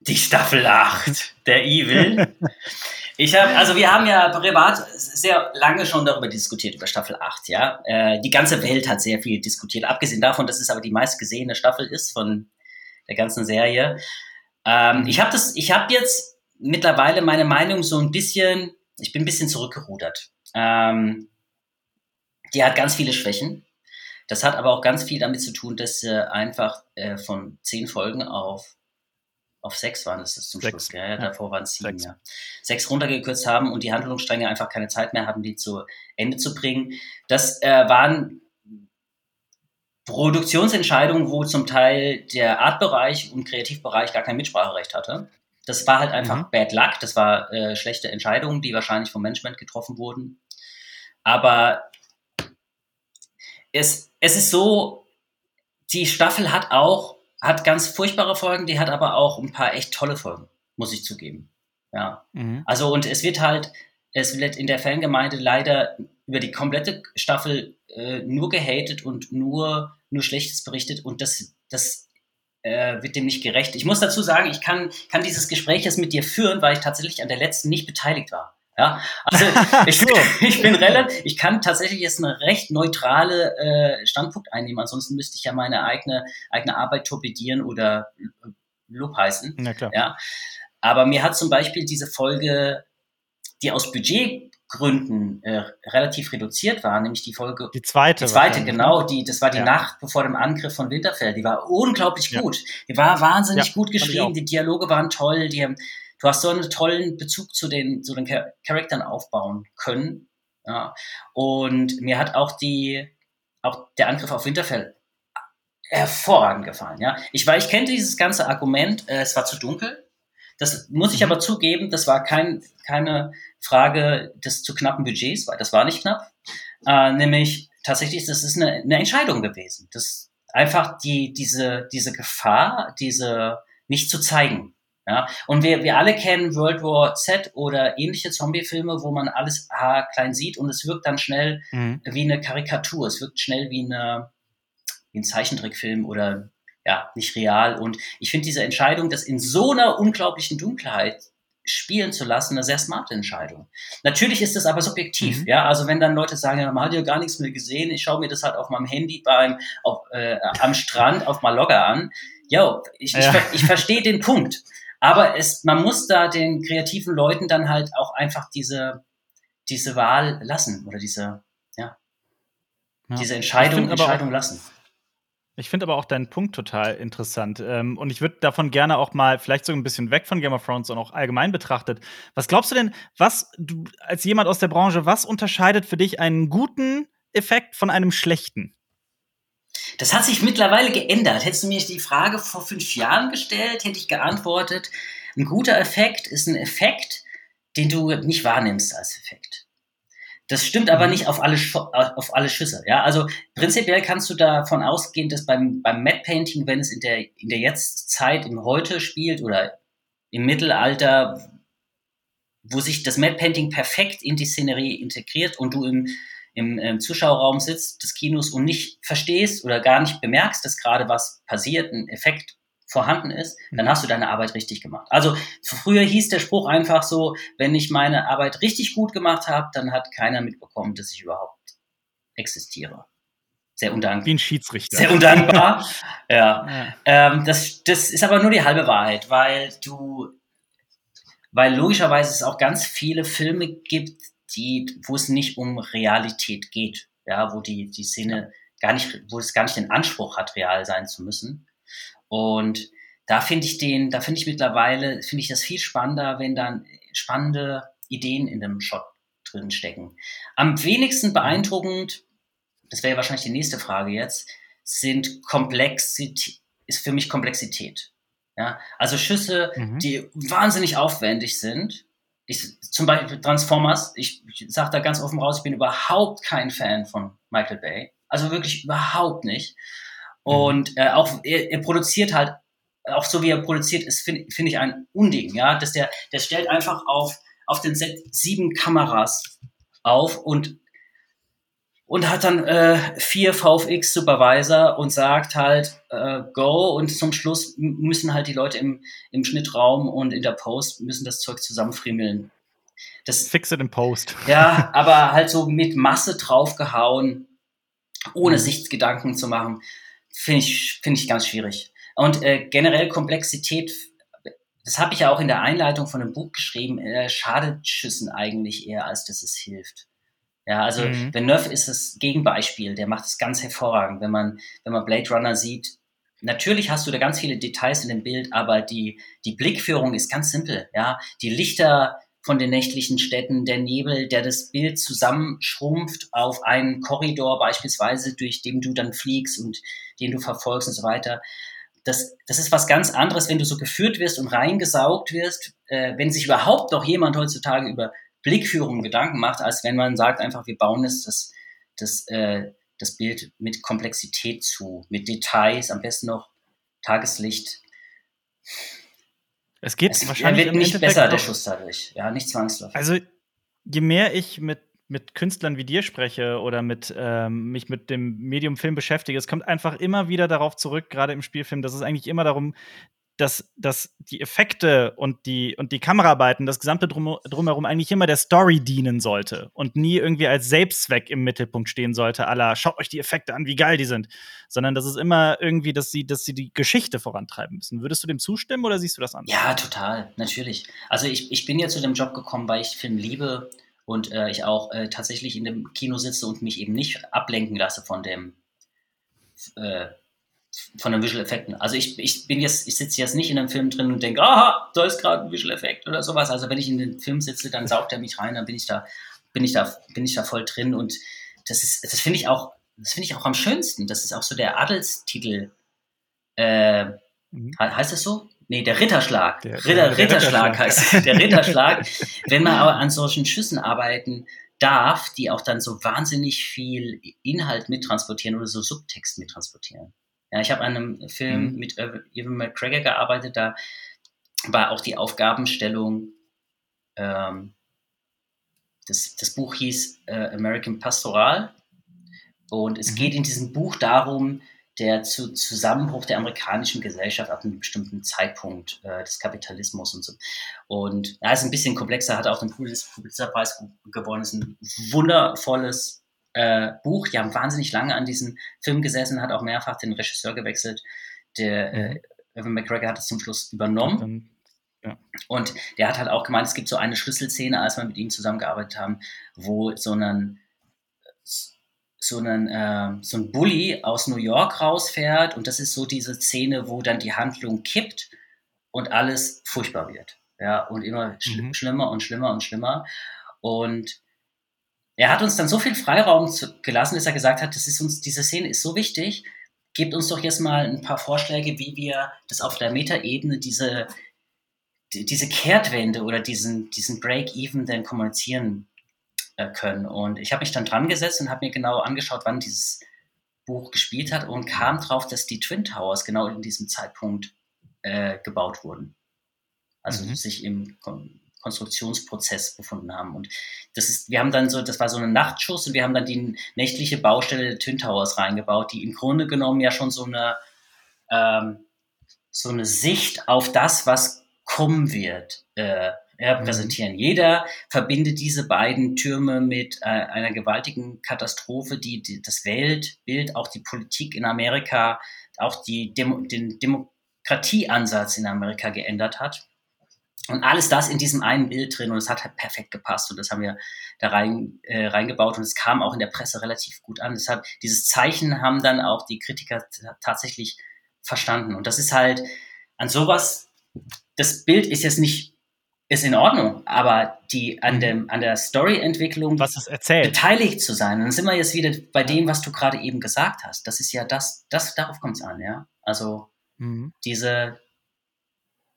die Staffel 8, der Evil. [LAUGHS] Ich habe, also wir haben ja privat sehr lange schon darüber diskutiert, über Staffel 8, ja. Äh, die ganze Welt hat sehr viel diskutiert, abgesehen davon, dass es aber die meistgesehene Staffel ist von der ganzen Serie. Ähm, ich habe das, ich habe jetzt mittlerweile meine Meinung so ein bisschen, ich bin ein bisschen zurückgerudert. Ähm, die hat ganz viele Schwächen. Das hat aber auch ganz viel damit zu tun, dass sie einfach äh, von zehn Folgen auf auf sechs waren es zum Sechs, Schluss, gell? ja. davor waren es sieben, Sechs. ja. Sechs runtergekürzt haben und die Handlungsstränge einfach keine Zeit mehr hatten, die zu Ende zu bringen. Das äh, waren Produktionsentscheidungen, wo zum Teil der Artbereich und Kreativbereich gar kein Mitspracherecht hatte. Das war halt einfach Mhm. Bad Luck, das war äh, schlechte Entscheidungen, die wahrscheinlich vom Management getroffen wurden. Aber es, es ist so, die Staffel hat auch, hat ganz furchtbare Folgen, die hat aber auch ein paar echt tolle Folgen, muss ich zugeben. Ja. Mhm. Also, und es wird halt, es wird in der Fangemeinde leider über die komplette Staffel äh, nur gehatet und nur, nur Schlechtes berichtet und das, das äh, wird dem nicht gerecht. Ich muss dazu sagen, ich kann, kann dieses Gespräch jetzt mit dir führen, weil ich tatsächlich an der letzten nicht beteiligt war. Ja, also [LAUGHS] ich, So. [LAUGHS] ich bin relativ, ich kann tatsächlich jetzt eine recht neutrale äh, Standpunkt einnehmen. Ansonsten müsste ich ja meine eigene, eigene Arbeit torpedieren oder äh, lobheißen. Na klar. Ja. Aber mir hat zum Beispiel diese Folge, die aus Budgetgründen äh, relativ reduziert war, nämlich die Folge, Die zweite. die zweite, wahrscheinlich, genau, ne? die, das war die Ja. Nacht bevor dem Angriff von Winterfell. Die war unglaublich Ja. gut. Die war wahnsinnig Ja, gut geschrieben. Die Dialoge waren toll. Die haben, du hast so einen tollen Bezug zu den, zu den Char Charakteren aufbauen können. Ja. Und mir hat auch die, auch der Angriff auf Winterfell hervorragend gefallen. Ja, ich war, ich kenne dieses ganze Argument. Äh, es war zu dunkel. Das muss ich Mhm. aber zugeben. Das war kein, keine Frage des zu knappen Budgets, weil das war nicht knapp. Äh, nämlich tatsächlich, das ist eine, eine Entscheidung gewesen. Das einfach die diese diese Gefahr, diese nicht zu zeigen. Ja, und wir, wir alle kennen World War Z oder ähnliche Zombie-Filme, wo man alles klein sieht und es wirkt dann schnell Mhm. wie eine Karikatur. Es wirkt schnell wie, eine, wie ein Zeichentrickfilm oder ja, nicht real. Und ich finde diese Entscheidung, das in so einer unglaublichen Dunkelheit spielen zu lassen, eine sehr smarte Entscheidung. Natürlich ist das aber subjektiv, Mhm. ja. Also wenn dann Leute sagen, ja, man hat ja gar nichts mehr gesehen, ich schaue mir das halt auf meinem Handy beim, auf, äh, am Strand auf Mallorca an. Jo, ich, ich, Ja. ver- ich verstehe den Punkt. Aber es, man muss da den kreativen Leuten dann halt auch einfach diese, diese Wahl lassen oder diese, ja, ja. diese Entscheidung, Entscheidung lassen. Ich finde aber auch deinen Punkt total interessant. Ähm, und ich würde davon gerne auch mal vielleicht so ein bisschen weg von Game of Thrones und auch allgemein betrachtet. Was glaubst du denn, was du als jemand aus der Branche, was unterscheidet für dich einen guten Effekt von einem schlechten? Das hat sich mittlerweile geändert. Hättest du mir die Frage vor fünf Jahren gestellt, hätte ich geantwortet, ein guter Effekt ist ein Effekt, den du nicht wahrnimmst als Effekt. Das stimmt aber mhm. nicht auf alle, auf alle Schüsse. Ja, also prinzipiell kannst du davon ausgehen, dass beim, beim Matte Painting, wenn es in der, in der Jetztzeit, im Heute spielt oder im Mittelalter, wo sich das Matte Painting perfekt in die Szenerie integriert und du im, im, im Zuschauerraum sitzt des Kinos und nicht verstehst oder gar nicht bemerkst, dass gerade was passiert, ein Effekt vorhanden ist, dann mhm. hast du deine Arbeit richtig gemacht. Also früher hieß der Spruch einfach so, wenn ich meine Arbeit richtig gut gemacht habe, dann hat keiner mitbekommen, dass ich überhaupt existiere. Sehr undankbar. Wie ein Schiedsrichter. Sehr undankbar. [LAUGHS] ja. ja. Ähm, das, das ist aber nur die halbe Wahrheit, weil du, weil logischerweise es auch ganz viele Filme gibt, die, wo es nicht um Realität geht. Ja, wo die, die Szene gar nicht, wo es gar nicht den Anspruch hat, real sein zu müssen. Und da finde ich den, da finde ich mittlerweile, finde ich das viel spannender, wenn dann spannende Ideen in dem Shot drin stecken. Am wenigsten beeindruckend, das wäre wahrscheinlich die nächste Frage jetzt, sind Komplexität, ist für mich Komplexität. Ja, also Schüsse, mhm. die wahnsinnig aufwendig sind. Ich, zum Beispiel Transformers, ich, ich sage da ganz offen raus, ich bin überhaupt kein Fan von Michael Bay. Also wirklich überhaupt nicht. Mhm. Und äh, auch er, er produziert halt, auch so wie er produziert ist, finde find ich ein Unding, ja, dass der, der stellt einfach auf, auf den Set sieben Kameras auf und und hat dann äh, vier VFX Supervisor und sagt halt äh, Go und zum Schluss müssen halt die Leute im, im Schnittraum und in der Post müssen das Zeug zusammenfriemeln. Das, Fix it in Post. Ja, [LAUGHS] aber halt so mit Masse draufgehauen, ohne mhm. sich Gedanken zu machen finde ich, finde ich ganz schwierig. Und äh, generell Komplexität, das habe ich ja auch in der Einleitung von dem Buch geschrieben, äh, schadet Schüssen eigentlich eher, als dass es hilft. Ja, also mhm. Neuf ist das Gegenbeispiel, der macht es ganz hervorragend, wenn man, wenn man Blade Runner sieht. Natürlich hast du da ganz viele Details in dem Bild, aber die, die Blickführung ist ganz simpel, ja. Die Lichter von den nächtlichen Städten, der Nebel, der das Bild zusammenschrumpft auf einen Korridor beispielsweise, durch den du dann fliegst und den du verfolgst und so weiter. Das, das ist was ganz anderes, wenn du so geführt wirst und reingesaugt wirst, äh, wenn sich überhaupt noch jemand heutzutage über Blickführung Gedanken macht, als wenn man sagt einfach, wir bauen es das, das, äh, das Bild mit Komplexität zu, mit Details, am besten noch Tageslicht. Es geht es, wahrscheinlich. Wird nicht besser, der Schuss dadurch. Ja, nicht zwangsläufig. Also, je mehr ich mit, mit Künstlern wie dir spreche oder mit, ähm, mich mit dem Medium Film beschäftige, es kommt einfach immer wieder darauf zurück, gerade im Spielfilm, dass es eigentlich immer darum dass, dass die Effekte und die, und die Kameraarbeiten, das gesamte Drum, Drumherum eigentlich immer der Story dienen sollte und nie irgendwie als Selbstzweck im Mittelpunkt stehen sollte, aller schaut euch die Effekte an, wie geil die sind, sondern das ist immer irgendwie, dass sie, dass sie die Geschichte vorantreiben müssen. Würdest du dem zustimmen oder siehst du das anders? Ja, total, natürlich. Also ich, ich bin ja zu dem Job gekommen, weil ich Film liebe und äh, ich auch äh, tatsächlich in dem Kino sitze und mich eben nicht ablenken lasse von dem äh, von den Visual Effekten. Also ich, ich bin jetzt, ich sitze jetzt nicht in einem Film drin und denke, aha, da ist gerade ein Visual Effekt oder sowas. Also wenn ich in den Film sitze, dann saugt er mich rein, dann bin ich da, bin ich da, bin ich da voll drin und das ist, das finde ich auch, das finde ich auch am schönsten. Das ist auch so der Adelstitel. Äh, mhm. Heißt das so? Nee, der Ritterschlag. Der, Ritter, der Ritterschlag, Ritterschlag heißt der Ritterschlag. [LAUGHS] wenn man aber an solchen Schüssen arbeiten darf, die auch dann so wahnsinnig viel Inhalt mittransportieren oder so Subtext mittransportieren. Ja, ich habe an einem Film mhm. mit Evan McGregor gearbeitet, da war auch die Aufgabenstellung, ähm, das, das Buch hieß äh, American Pastoral und es mhm. geht in diesem Buch darum, der zu Zusammenbruch der amerikanischen Gesellschaft ab einem bestimmten Zeitpunkt äh, des Kapitalismus und so. Und ja, ist ein bisschen komplexer, hat auch den Pulitzerpreis gewonnen, ist ein wundervolles äh, Buch. Die haben wahnsinnig lange an diesem Film gesessen, hat auch mehrfach den Regisseur gewechselt. Der äh. Evan McGregor hat es zum Schluss übernommen. Ja. Und der hat halt auch gemeint, es gibt so eine Schlüsselszene, als wir mit ihm zusammengearbeitet haben, wo so ein so einen, äh, so ein Bully aus New York rausfährt und das ist so diese Szene, wo dann die Handlung kippt und alles furchtbar wird. Ja, und immer sch mhm. schlimmer und schlimmer und schlimmer. Und er hat uns dann so viel Freiraum zu, gelassen, dass er gesagt hat, das ist uns, diese Szene ist so wichtig, gebt uns doch jetzt mal ein paar Vorschläge, wie wir das auf der Metaebene diese, die, diese Kehrtwende oder diesen, diesen Break-Even dann kommunizieren äh, können. Und ich habe mich dann dran gesetzt und habe mir genau angeschaut, wann dieses Buch gespielt hat und kam drauf, dass die Twin Towers genau in diesem Zeitpunkt äh, gebaut wurden. Also mhm. sich im Konstruktionsprozess befunden haben. Und das ist, wir haben dann so, das war so ein Nachtschuss und wir haben dann die nächtliche Baustelle der Twin Towers reingebaut, die im Grunde genommen ja schon so eine, ähm, so eine Sicht auf das, was kommen wird, äh, repräsentieren. Mhm. Jeder verbindet diese beiden Türme mit äh, einer gewaltigen Katastrophe, die, die, das Weltbild, auch die Politik in Amerika, auch die Demo, den Demokratieansatz in Amerika geändert hat. Und alles das in diesem einen Bild drin und es hat halt perfekt gepasst und das haben wir da rein, äh, reingebaut und es kam auch in der Presse relativ gut an. Deshalb, dieses Zeichen haben dann auch die Kritiker tatsächlich verstanden. Und das ist halt an sowas, das Bild ist jetzt nicht, ist in Ordnung, aber die an, dem, an der Storyentwicklung beteiligt zu sein. Und dann sind wir jetzt wieder bei dem, was du gerade eben gesagt hast. Das ist ja das, das darauf kommt es an, ja. Also mhm. diese,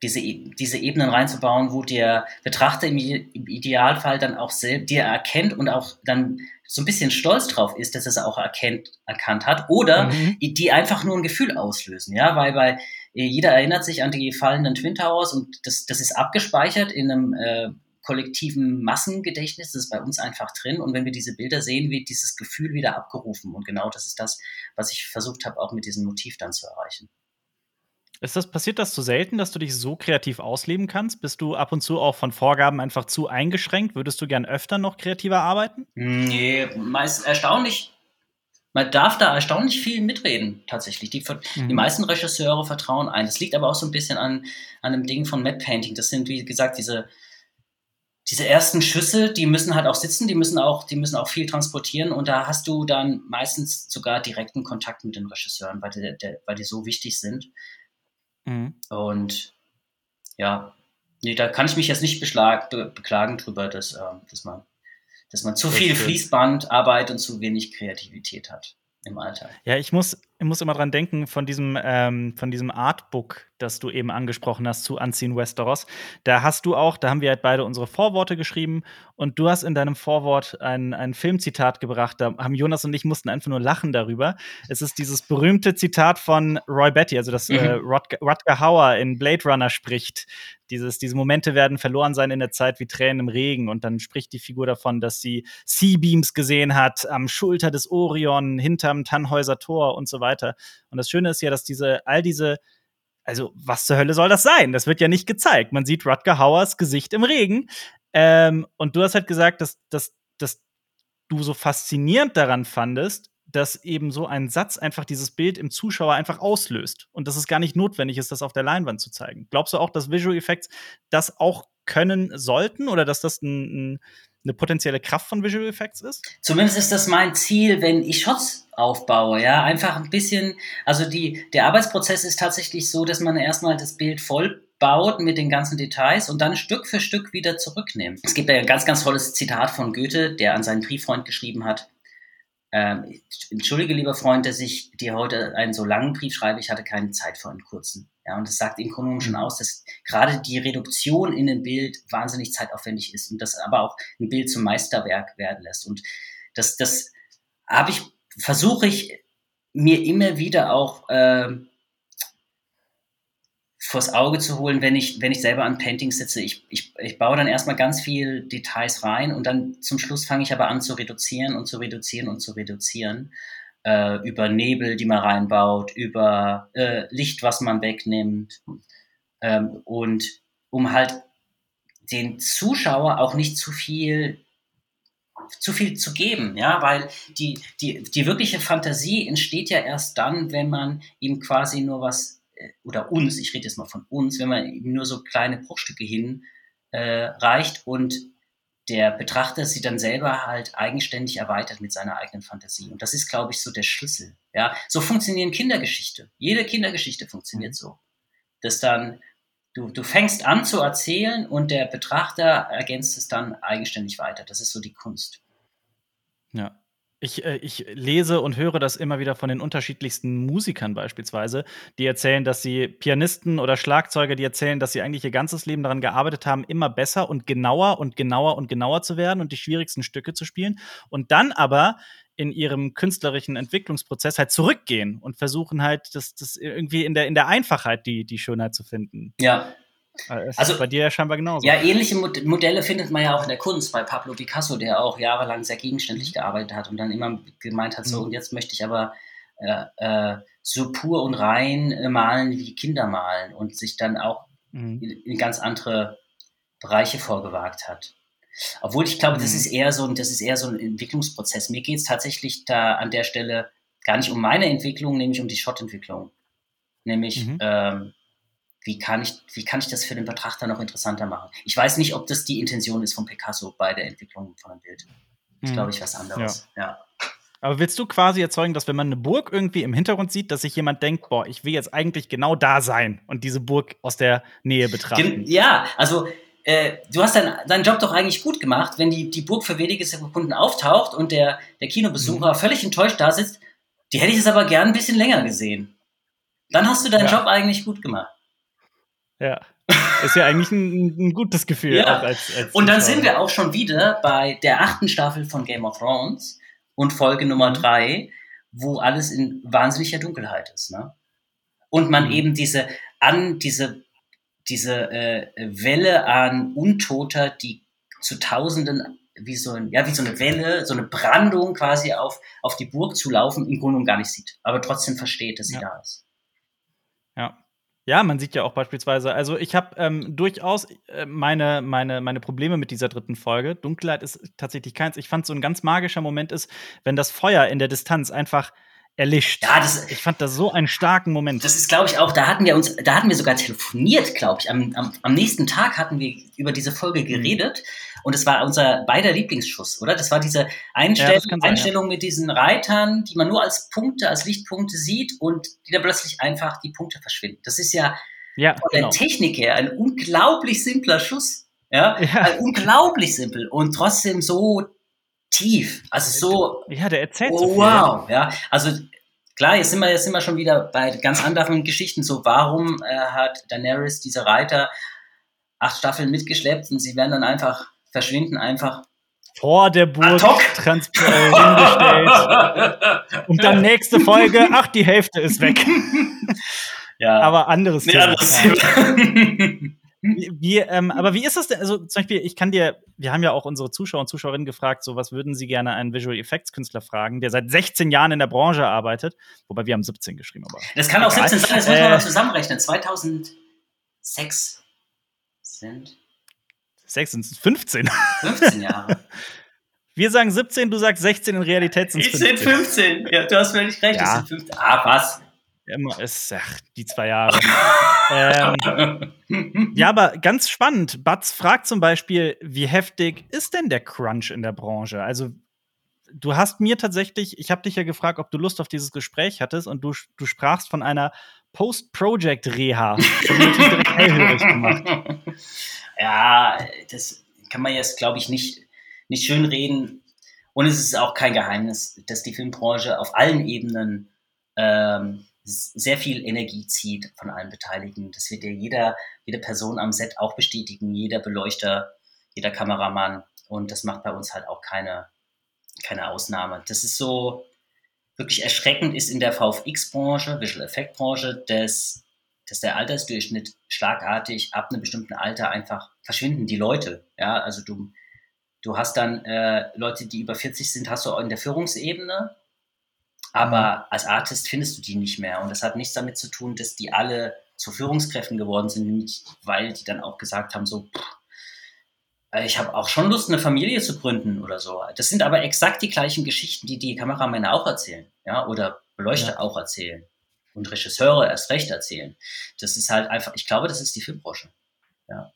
diese, diese Ebenen reinzubauen, wo der Betrachter im, im Idealfall dann auch selbst dir erkennt und auch dann so ein bisschen stolz drauf ist, dass er es auch erkennt, erkannt hat, oder mhm. die einfach nur ein Gefühl auslösen, ja, weil bei äh, jeder erinnert sich an die fallenden Twin Towers und das, das ist abgespeichert in einem äh, kollektiven Massengedächtnis, das ist bei uns einfach drin und wenn wir diese Bilder sehen, wird dieses Gefühl wieder abgerufen und genau das ist das, was ich versucht habe, auch mit diesem Motiv dann zu erreichen. Ist das, passiert das zu selten, dass du dich so kreativ ausleben kannst? Bist du ab und zu auch von Vorgaben einfach zu eingeschränkt? Würdest du gern öfter noch kreativer arbeiten? Nee, meist erstaunlich. Man darf da erstaunlich viel mitreden, tatsächlich. Die, mhm. die meisten Regisseure vertrauen ein. Das liegt aber auch so ein bisschen an, an dem Ding von Matte Painting. Das sind, wie gesagt, diese, diese ersten Schüsse, die müssen halt auch sitzen, die müssen auch, die müssen auch viel transportieren und da hast du dann meistens sogar direkten Kontakt mit den Regisseuren, weil die, der, weil die so wichtig sind. Mhm. Und ja, nee, da kann ich mich jetzt nicht beschlag, beklagen drüber, dass, äh, dass, man, dass man zu viel Fließbandarbeit und zu wenig Kreativität hat im Alltag. Ja, ich muss, ich muss immer dran denken von diesem, ähm, von diesem Artbook, das du eben angesprochen hast zu Anziehen Westeros. Da hast du auch, da haben wir halt beide unsere Vorworte geschrieben und du hast in deinem Vorwort ein, ein Filmzitat gebracht. Da haben Jonas und ich mussten einfach nur lachen darüber. Es ist dieses berühmte Zitat von Roy Betty, also das mhm. äh, Rutger Hauer in Blade Runner spricht. Dieses, diese Momente werden verloren sein in der Zeit wie Tränen im Regen. Und dann spricht die Figur davon, dass sie Sea-Beams gesehen hat am Schulter des Orion, hinterm Tannhäuser Tor und so weiter. Und das Schöne ist ja, dass diese, all diese also was zur Hölle soll das sein? Das wird ja nicht gezeigt. Man sieht Rutger Hauers Gesicht im Regen. Ähm, und du hast halt gesagt, dass, dass, dass du so faszinierend daran fandest, dass eben so ein Satz einfach dieses Bild im Zuschauer einfach auslöst und dass es gar nicht notwendig ist, das auf der Leinwand zu zeigen. Glaubst du auch, dass Visual Effects das auch können sollten oder dass das ein, ein, eine potenzielle Kraft von Visual Effects ist? Zumindest ist das mein Ziel, wenn ich Shots aufbaue, ja, einfach ein bisschen, also die, der Arbeitsprozess ist tatsächlich so, dass man erstmal das Bild voll baut mit den ganzen Details und dann Stück für Stück wieder zurücknimmt. Es gibt ein ganz, ganz tolles Zitat von Goethe, der an seinen Brieffreund geschrieben hat, ähm, entschuldige, lieber Freund, dass ich dir heute einen so langen Brief schreibe. Ich hatte keine Zeit für einen kurzen. Ja, und das sagt im Grunde schon aus, dass gerade die Reduktion in ein Bild wahnsinnig zeitaufwendig ist und das aber auch ein Bild zum Meisterwerk werden lässt. Und das, das habe ich, versuche ich mir immer wieder auch äh, vors Auge zu holen, wenn ich, wenn ich selber an Paintings sitze. Ich, ich, ich baue dann erstmal ganz viel Details rein und dann zum Schluss fange ich aber an zu reduzieren und zu reduzieren und zu reduzieren. Äh, über Nebel, die man reinbaut, über äh, Licht, was man wegnimmt. Ähm, und um halt den Zuschauer auch nicht zu viel zu viel zu geben, ja, weil die, die, die wirkliche Fantasie entsteht ja erst dann, wenn man ihm quasi nur was oder uns, ich rede jetzt mal von uns, wenn man eben nur so kleine Bruchstücke hin äh, und der Betrachter sie dann selber halt eigenständig erweitert mit seiner eigenen Fantasie. Und das ist, glaube ich, so der Schlüssel. Ja, so funktionieren Kindergeschichte. Jede Kindergeschichte funktioniert so. Dass dann du, du fängst an zu erzählen und der Betrachter ergänzt es dann eigenständig weiter. Das ist so die Kunst. Ja. Ich, äh, ich lese und höre das immer wieder von den unterschiedlichsten Musikern beispielsweise, die erzählen, dass sie Pianisten oder Schlagzeuger, die erzählen, dass sie eigentlich ihr ganzes Leben daran gearbeitet haben, immer besser und genauer und genauer und genauer zu werden und die schwierigsten Stücke zu spielen. Und dann aber in ihrem künstlerischen Entwicklungsprozess halt zurückgehen und versuchen halt, das, das irgendwie in der, in der Einfachheit die, die Schönheit zu finden. Ja, also bei dir ja scheinbar genauso. Ja, ähnliche Modelle findet man ja auch in der Kunst bei Pablo Picasso, der auch jahrelang sehr gegenständlich gearbeitet hat und dann immer gemeint hat, so mhm. und jetzt möchte ich aber äh, äh, so pur und rein äh, malen wie Kinder malen und sich dann auch mhm. in, in, ganz andere Bereiche vorgewagt hat. Obwohl ich glaube, mhm. das ist eher so, das ist eher so ein Entwicklungsprozess. Mir geht es tatsächlich da an der Stelle gar nicht um meine Entwicklung, nämlich um die Shot-Entwicklung. Nämlich mhm. ähm, wie kann ich, wie kann ich das für den Betrachter noch interessanter machen? Ich weiß nicht, ob das die Intention ist von Picasso bei der Entwicklung von einem Bild. Das mhm. glaube ich was anderes. Ja. ja. Aber willst du quasi erzeugen, dass wenn man eine Burg irgendwie im Hintergrund sieht, dass sich jemand denkt, boah, ich will jetzt eigentlich genau da sein und diese Burg aus der Nähe betrachten? Ja, also äh, du hast dein, deinen Job doch eigentlich gut gemacht, wenn die, die Burg für wenige Sekunden auftaucht und der, der Kinobesucher mhm. völlig enttäuscht da sitzt. Die hätte ich jetzt aber gern ein bisschen länger gesehen. Dann hast du deinen ja. Job eigentlich gut gemacht. Ja. Ist ja eigentlich ein, ein gutes Gefühl. ja. Als, als und dann sind wir auch schon wieder bei der achten Staffel von Game of Thrones und Folge Nummer mhm. drei, wo alles in wahnsinniger Dunkelheit ist. Ne? Und man mhm. eben diese an diese diese äh, Welle an Untoter, die zu Tausenden wie so, ein, ja, wie so eine Welle, so eine Brandung quasi auf, auf die Burg zu laufen, im Grunde gar nicht sieht, aber trotzdem versteht, dass sie ja. da ist. Ja, ja, man sieht ja auch beispielsweise, also ich habe ähm, durchaus äh, meine, meine, meine Probleme mit dieser dritten Folge. Dunkelheit ist tatsächlich keins. Ich fand so ein ganz magischer Moment ist, wenn das Feuer in der Distanz einfach erlischt. Ja, das, ich fand das so einen starken Moment. Das ist, glaube ich, auch, da hatten wir uns, da hatten wir sogar telefoniert, glaube ich. Am, am, am, nächsten Tag hatten wir über diese Folge mhm. geredet. Mhm. Und es war unser beider Lieblingsschuss, oder? Das war diese Einstell ja, sein, Einstellung ja. mit diesen Reitern, die man nur als Punkte, als Lichtpunkte sieht und die dann plötzlich einfach die Punkte verschwinden. Das ist ja, ja von der genau. Technik her ein unglaublich simpler Schuss. Ja, ja. unglaublich simpel und trotzdem so tief. Also so. Ja, der erzählt oh, so viel. Wow, ja. Also klar, jetzt sind wir, jetzt sind wir schon wieder bei ganz anderen Geschichten. So, warum äh, hat Daenerys diese Reiter acht Staffeln mitgeschleppt und sie werden dann einfach verschwinden einfach vor der Burg transportiert hingestellt. [LAUGHS] Und dann nächste Folge, ach, die Hälfte ist weg. [LAUGHS] ja. Aber anderes Thema. Anderes Wie, [LAUGHS] wie, ähm, aber wie ist das denn? Also zum Beispiel, ich kann dir, wir haben ja auch unsere Zuschauer und Zuschauerinnen gefragt, so was würden sie gerne einen Visual Effects Künstler fragen, der seit 16 Jahren in der Branche arbeitet. Wobei wir haben 17 geschrieben, aber. Das kann auch 17 sein, das muss man mal äh, zusammenrechnen. 2006 sind Sechs sind es 15. 15 Jahre. [LAUGHS] Wir sagen 17, du sagst 16, in Realität sind es 15. Ich sind 15. Ja, du hast völlig recht, ja. es sind 15. Ah, was? Immer ist, ach, die zwei Jahre. [LAUGHS] ähm, ja, aber ganz spannend. Batz fragt zum Beispiel, wie heftig ist denn der Crunch in der Branche? Also, du hast mir tatsächlich, ich habe dich ja gefragt, ob du Lust auf dieses Gespräch hattest und du, du sprachst von einer Post-Project-Reha. [LAUGHS] Ja, das kann man jetzt, glaube ich, nicht, nicht schön reden. Und es ist auch kein Geheimnis, dass die Filmbranche auf allen Ebenen ähm, sehr viel Energie zieht von allen Beteiligten. Das wird ja jeder, jede Person am Set auch bestätigen, jeder Beleuchter, jeder Kameramann. Und das macht bei uns halt auch keine, keine Ausnahme. Das ist so wirklich erschreckend ist in der VFX-Branche, Visual Effect-Branche, dass dass der Altersdurchschnitt schlagartig ab einem bestimmten Alter einfach verschwinden, die Leute. Ja, also du, du hast dann äh, Leute, die über 40 sind, hast du auch in der Führungsebene, aber als Artist findest du die nicht mehr. Und das hat nichts damit zu tun, dass die alle zu Führungskräften geworden sind, nämlich weil die dann auch gesagt haben, so, pff, äh, ich habe auch schon Lust, eine Familie zu gründen oder so. Das sind aber exakt die gleichen Geschichten, die die Kameramänner auch erzählen, ja, oder Beleuchter ja. auch erzählen. und Regisseure erst recht erzählen. Das ist halt einfach, ich glaube, das ist die Filmbranche. Ja.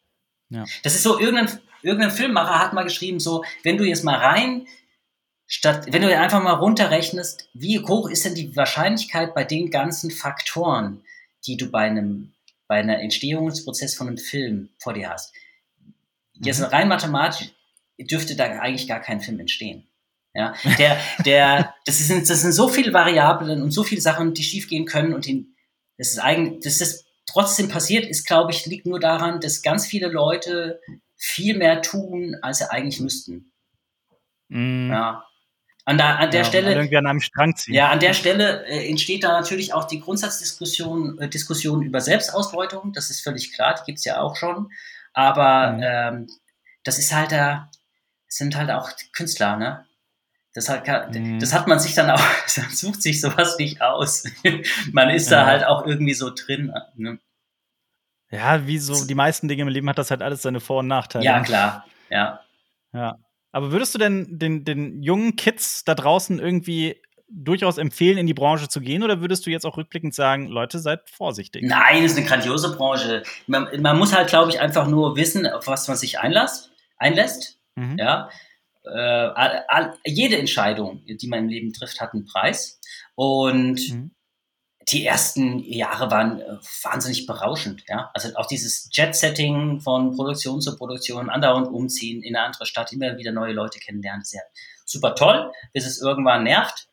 ja. Das ist so, irgendein, irgendein Filmmacher hat mal geschrieben, so, wenn du jetzt mal rein, statt, wenn du einfach mal runterrechnest, wie hoch ist denn die Wahrscheinlichkeit bei den ganzen Faktoren, die du bei einem, bei einer Entstehungsprozess von einem Film vor dir hast. Jetzt mhm. rein mathematisch dürfte da eigentlich gar kein Film entstehen. Ja, der, der, [LAUGHS] das sind, das sind so viele Variablen und so viele Sachen, die schiefgehen können und ihn, das ist eigentlich, dass das trotzdem passiert ist, glaube ich, liegt nur daran, dass ganz viele Leute viel mehr tun, als sie eigentlich müssten. Mm. Ja. An, der, an der ja, Stelle. Irgendwie an einem Strang ziehen. Ja, an der Stelle äh, entsteht da natürlich auch die Grundsatzdiskussion äh, Diskussion über Selbstausbeutung. Das ist völlig klar, die gibt es ja auch schon. Aber mhm. ähm, das ist halt da, sind halt auch Künstler, ne? Das hat, mhm. das hat man sich dann auch, [LAUGHS] man sucht sich sowas nicht aus. [LAUGHS] man ist ja. da halt auch irgendwie so drin. Ne? Ja, wie so die meisten Dinge im Leben hat das halt alles seine Vor- und Nachteile. Ja, klar. Ja. Ja. Aber würdest du denn den, den jungen Kids da draußen irgendwie durchaus empfehlen, in die Branche zu gehen? Oder würdest du jetzt auch rückblickend sagen, Leute, seid vorsichtig? Nein, es ist eine grandiose Branche. Man, man muss halt, glaube ich, einfach nur wissen, auf was man sich einlässt. einlässt. Mhm. Ja äh, all, all, jede Entscheidung, die man im Leben trifft, hat einen Preis. Und mhm. Die ersten Jahre waren äh, wahnsinnig berauschend. Ja? Also auch dieses Jet-Setting von Produktion zu Produktion, andauernd umziehen in eine andere Stadt, immer wieder neue Leute kennenlernen, ist ja super toll, bis es irgendwann nervt.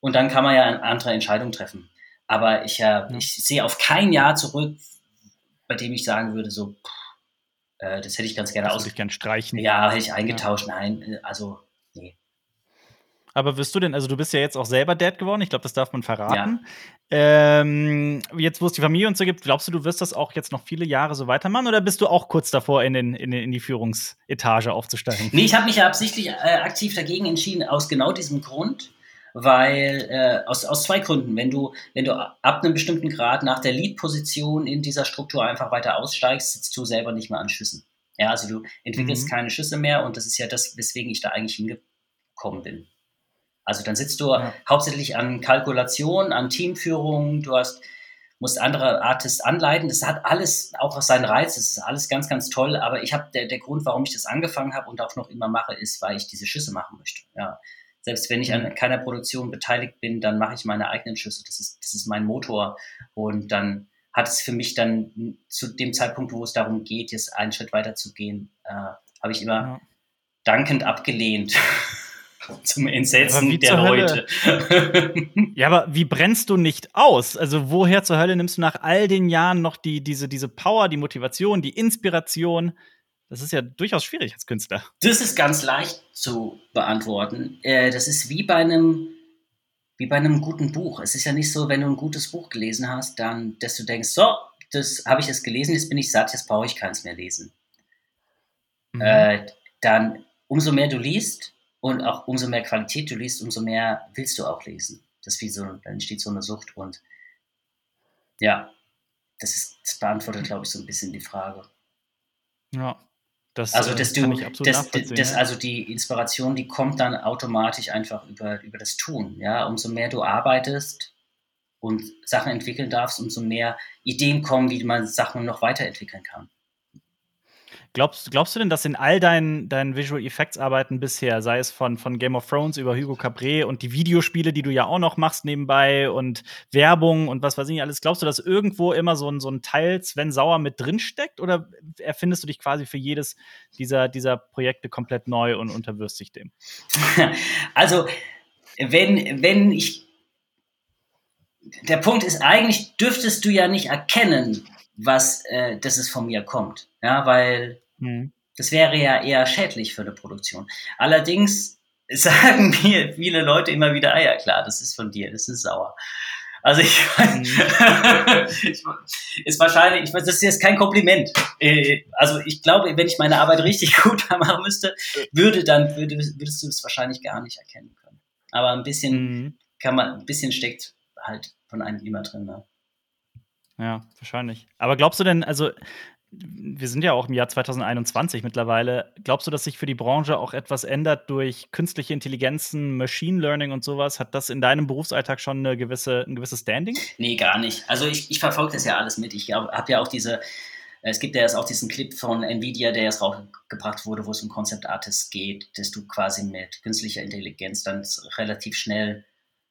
Und dann kann man ja eine andere Entscheidung treffen. Aber ich, äh, ich sehe auf kein Jahr zurück, bei dem ich sagen würde, so, pff, äh, das hätte ich ganz gerne aus. Würde ich gerne streichen. Ja, hätte ich eingetauscht. Ja. Nein, äh, also. Aber wirst du denn, also du bist ja jetzt auch selber Dad geworden, ich glaube, das darf man verraten. Ja. Ähm, jetzt, wo es die Familie und so gibt, glaubst du, du wirst das auch jetzt noch viele Jahre so weitermachen oder bist du auch kurz davor, in, den, in, den, in die Führungsetage aufzusteigen? Nee, ich habe mich ja absichtlich äh, aktiv dagegen entschieden, aus genau diesem Grund weil äh, aus, aus zwei Gründen. Wenn du, wenn du ab einem bestimmten Grad nach der Lead-Position in dieser Struktur einfach weiter aussteigst, sitzt du selber nicht mehr an Schüssen. Ja, also du entwickelst mhm. keine Schüsse mehr und das ist ja das, weswegen ich da eigentlich hingekommen bin. Also dann sitzt du ja. hauptsächlich an Kalkulation, an Teamführung, du hast, musst andere Artists anleiten. Das hat alles auch seinen Reiz, das ist alles ganz, ganz toll, aber ich habe der, der Grund, warum ich das angefangen habe und auch noch immer mache, ist, weil ich diese Schüsse machen möchte. Ja. Selbst wenn ich an mhm. keiner Produktion beteiligt bin, dann mache ich meine eigenen Schüsse. Das ist, das ist mein Motor. Und dann hat es für mich dann zu dem Zeitpunkt, wo es darum geht, jetzt einen Schritt weiter zu gehen, äh, habe ich immer ja. dankend abgelehnt. [LAUGHS] [LAUGHS] Zum Entsetzen der Leute. [LAUGHS] ja, aber wie brennst du nicht aus? Also, woher zur Hölle nimmst du nach all den Jahren noch die, diese, diese Power, die Motivation, die Inspiration? Das ist ja durchaus schwierig als Künstler. Das ist ganz leicht zu beantworten. Äh, das ist wie bei einem wie bei einem guten Buch. Es ist ja nicht so, wenn du ein gutes Buch gelesen hast, dann, dass du denkst, so, das habe ich jetzt gelesen, jetzt bin ich satt, jetzt brauche ich keins mehr lesen. Mhm. Äh, dann, umso mehr du liest und auch umso mehr Qualität du liest, umso mehr willst du auch lesen. Das ist wie so, dann entsteht so eine Sucht und ja, das, ist, das beantwortet, glaube ich, so ein bisschen die Frage. Ja. Das, also, äh, dass du, das, das, also die Inspiration, die kommt dann automatisch einfach über, über das Tun. Ja, umso mehr du arbeitest und Sachen entwickeln darfst, umso mehr Ideen kommen, wie man Sachen noch weiterentwickeln kann. Glaubst, glaubst du denn, dass in all deinen, deinen Visual Effects Arbeiten bisher, sei es von, von Game of Thrones über Hugo Cabret und die Videospiele, die du ja auch noch machst nebenbei und Werbung und was weiß ich alles, glaubst du, dass irgendwo immer so ein, so ein Teil Sven Sauer mit drin steckt oder erfindest du dich quasi für jedes dieser, dieser Projekte komplett neu und unterwirfst dich dem? [LAUGHS] Also, wenn, wenn ich der Punkt ist, eigentlich dürftest du ja nicht erkennen, was, äh, dass es von mir kommt. Ja, weil Mhm. Das wäre ja eher schädlich für eine Produktion. Allerdings [LAUGHS] sagen mir viele Leute immer wieder, ah ja klar, das ist von dir, das ist sauer. Also ich, [LAUGHS] mhm. ist wahrscheinlich, ich weiß, das ist jetzt kein Kompliment. Äh, also ich glaube, wenn ich meine Arbeit richtig [LAUGHS] gut machen müsste, würde dann würde, würdest du es wahrscheinlich gar nicht erkennen können. Aber ein bisschen mhm. kann man, ein bisschen steckt halt von einem immer drin. Ne? Ja, wahrscheinlich. Aber glaubst du denn, also wir sind ja auch im Jahr 2021 mittlerweile. Glaubst du, dass sich für die Branche auch etwas ändert durch künstliche Intelligenzen, Machine Learning und sowas? Hat das in deinem Berufsalltag schon eine gewisse, ein gewisses Standing? Nee, gar nicht. Also ich, ich verfolge das ja alles mit. Ich habe ja auch diese, es gibt ja jetzt auch diesen Clip von Nvidia, der jetzt rausgebracht wurde, wo es um Concept Artists geht, dass du quasi mit künstlicher Intelligenz dann relativ schnell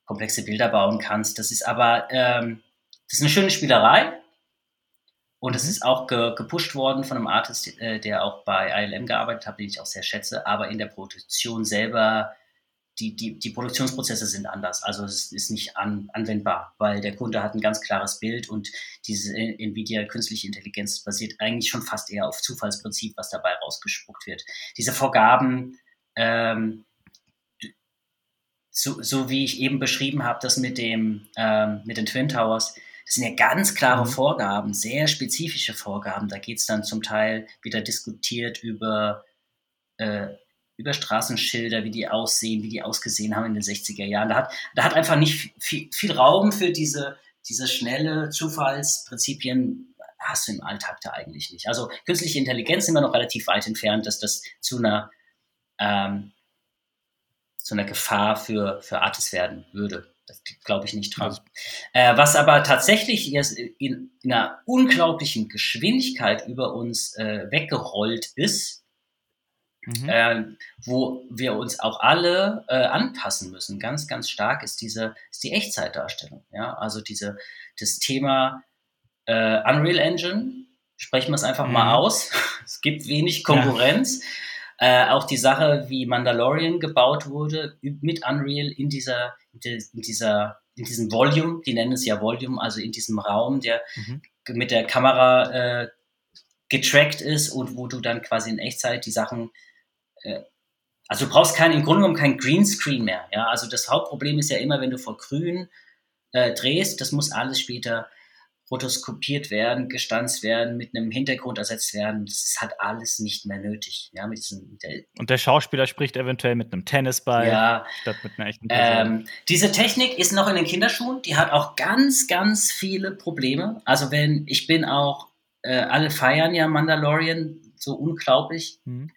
komplexe Bilder bauen kannst. Das ist aber, ähm, das ist eine schöne Spielerei und es mhm. ist auch ge gepusht worden von einem Artist, äh, der auch bei ILM gearbeitet hat, den ich auch sehr schätze. Aber in der Produktion selber, die, die, die Produktionsprozesse sind anders. Also es ist nicht an, anwendbar, weil der Kunde hat ein ganz klares Bild und diese Nvidia künstliche Intelligenz basiert eigentlich schon fast eher auf Zufallsprinzip, was dabei rausgespuckt wird. Diese Vorgaben, ähm, so, so wie ich eben beschrieben habe, das mit dem ähm, mit den Twin Towers, das sind ja ganz klare mhm. Vorgaben, sehr spezifische Vorgaben. Da geht es dann zum Teil wieder diskutiert über, äh, über Straßenschilder, wie die aussehen, wie die ausgesehen haben in den 60er Jahren. Da hat, da hat einfach nicht viel, viel Raum für diese, diese schnelle Zufallsprinzipien hast du im Alltag da eigentlich nicht. Also künstliche Intelligenz sind wir noch relativ weit entfernt, dass das zu einer, ähm, zu einer Gefahr für, für Artists werden würde. Das glaube ich nicht dran. Also. Äh, was aber tatsächlich jetzt in, in, einer unglaublichen Geschwindigkeit über uns äh, weggerollt ist, mhm. äh, wo wir uns auch alle äh, anpassen müssen, ganz, ganz stark, ist diese, ist die Echtzeitdarstellung. Ja, also diese, das Thema äh, Unreal Engine, sprechen wir es einfach mhm. mal aus. [LAUGHS] es gibt wenig Konkurrenz. Ja. Äh, auch die Sache, wie Mandalorian gebaut wurde mit Unreal in dieser, in dieser, in diesem Volume, die nennen es ja Volume, also in diesem Raum, der mhm. mit der Kamera äh, getrackt ist und wo du dann quasi in Echtzeit die Sachen äh, also du brauchst kein, im Grunde genommen kein Greenscreen mehr. Ja? Also das Hauptproblem ist ja immer, wenn du vor Grün äh, drehst, das muss alles später rotoskopiert werden, gestanzt werden, mit einem Hintergrund ersetzt werden. Das halt alles nicht mehr nötig. Ja, mit diesem, der und der Schauspieler spricht eventuell mit einem Tennisball ja, statt mit einer echten Person. Ähm, diese Technik ist noch in den Kinderschuhen. Die hat auch ganz, ganz viele Probleme. Also wenn ich bin auch, äh, alle feiern ja Mandalorian so unglaublich. Mhm.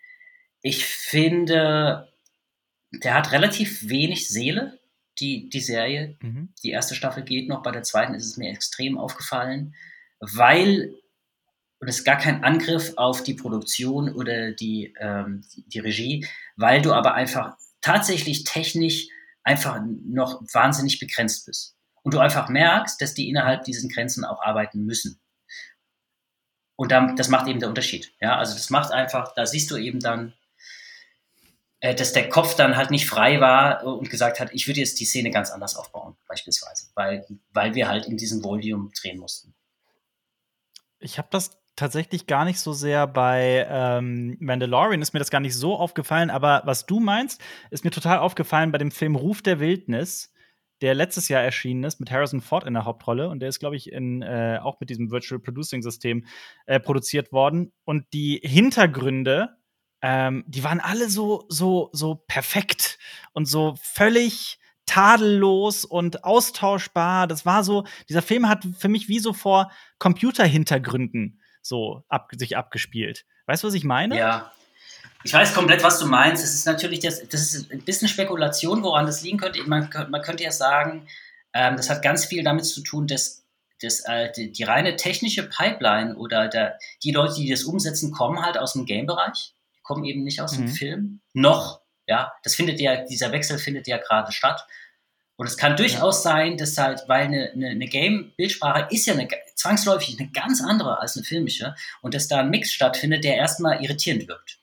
Ich finde, der hat relativ wenig Seele die, die Serie. Mhm. Die erste Staffel geht noch, bei der zweiten ist es mir extrem aufgefallen, weil, und es ist gar kein Angriff auf die Produktion oder die, ähm, die Regie, weil du aber einfach tatsächlich technisch einfach noch wahnsinnig begrenzt bist. Und du einfach merkst, dass die innerhalb diesen Grenzen auch arbeiten müssen. Und dann, das macht eben der Unterschied. Ja, also das macht einfach, da siehst du eben dann, dass der Kopf dann halt nicht frei war und gesagt hat, ich würde jetzt die Szene ganz anders aufbauen, beispielsweise, weil, weil wir halt in diesem Volume drehen mussten. Ich habe das tatsächlich gar nicht so sehr bei ähm, Mandalorian, ist mir das gar nicht so aufgefallen, aber was du meinst, ist mir total aufgefallen bei dem Film Ruf der Wildnis, der letztes Jahr erschienen ist, mit Harrison Ford in der Hauptrolle. Und der ist, glaube ich, in, äh, auch mit diesem Virtual Producing System äh, produziert worden. Und die Hintergründe ähm, die waren alle so, so, so perfekt und so völlig tadellos und austauschbar. Das war so, dieser Film hat für mich wie so vor Computerhintergründen so ab, sich abgespielt. Weißt du, was ich meine? Ja. Ich weiß komplett, was du meinst. Es ist natürlich das, das ist ein bisschen Spekulation, woran das liegen könnte. Man, man könnte ja sagen, ähm, das hat ganz viel damit zu tun, dass das, äh, die, die, reine technische Pipeline oder der, die Leute, die das umsetzen, kommen halt aus dem Game-Bereich kommen eben nicht aus mhm. dem Film. Noch, ja, das findet ja, dieser Wechsel findet ja gerade statt. Und es kann durchaus ja. sein, dass halt, weil eine, eine, eine Game-Bildsprache ist ja eine, zwangsläufig eine ganz andere als eine filmische und dass da ein Mix stattfindet, der erstmal irritierend wirkt.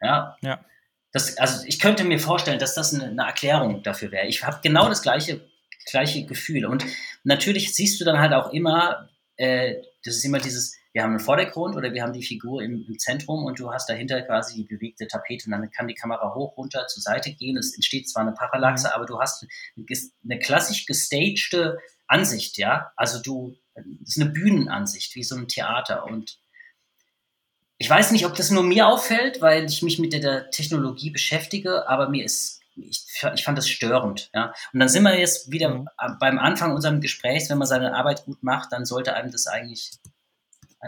Ja. ja. Das, also ich könnte mir vorstellen, dass das eine, eine Erklärung dafür wäre. Ich habe genau das gleiche, gleiche Gefühl. Und natürlich siehst du dann halt auch immer, äh, das ist immer dieses, wir haben einen Vordergrund oder wir haben die Figur im, im, Zentrum und du hast dahinter quasi die bewegte Tapete und dann kann die Kamera hoch, runter, zur Seite gehen. Es entsteht zwar eine Parallaxe, mhm. aber du hast eine klassisch gestagte Ansicht, ja. Also du, das ist eine Bühnenansicht, wie so ein Theater und ich weiß nicht, ob das nur mir auffällt, weil ich mich mit der, Technologie beschäftige, aber mir ist ich, ich, fand das störend. Ja. Und dann sind wir jetzt wieder mhm. beim Anfang unseres Gesprächs, wenn man seine Arbeit gut macht, dann sollte einem das eigentlich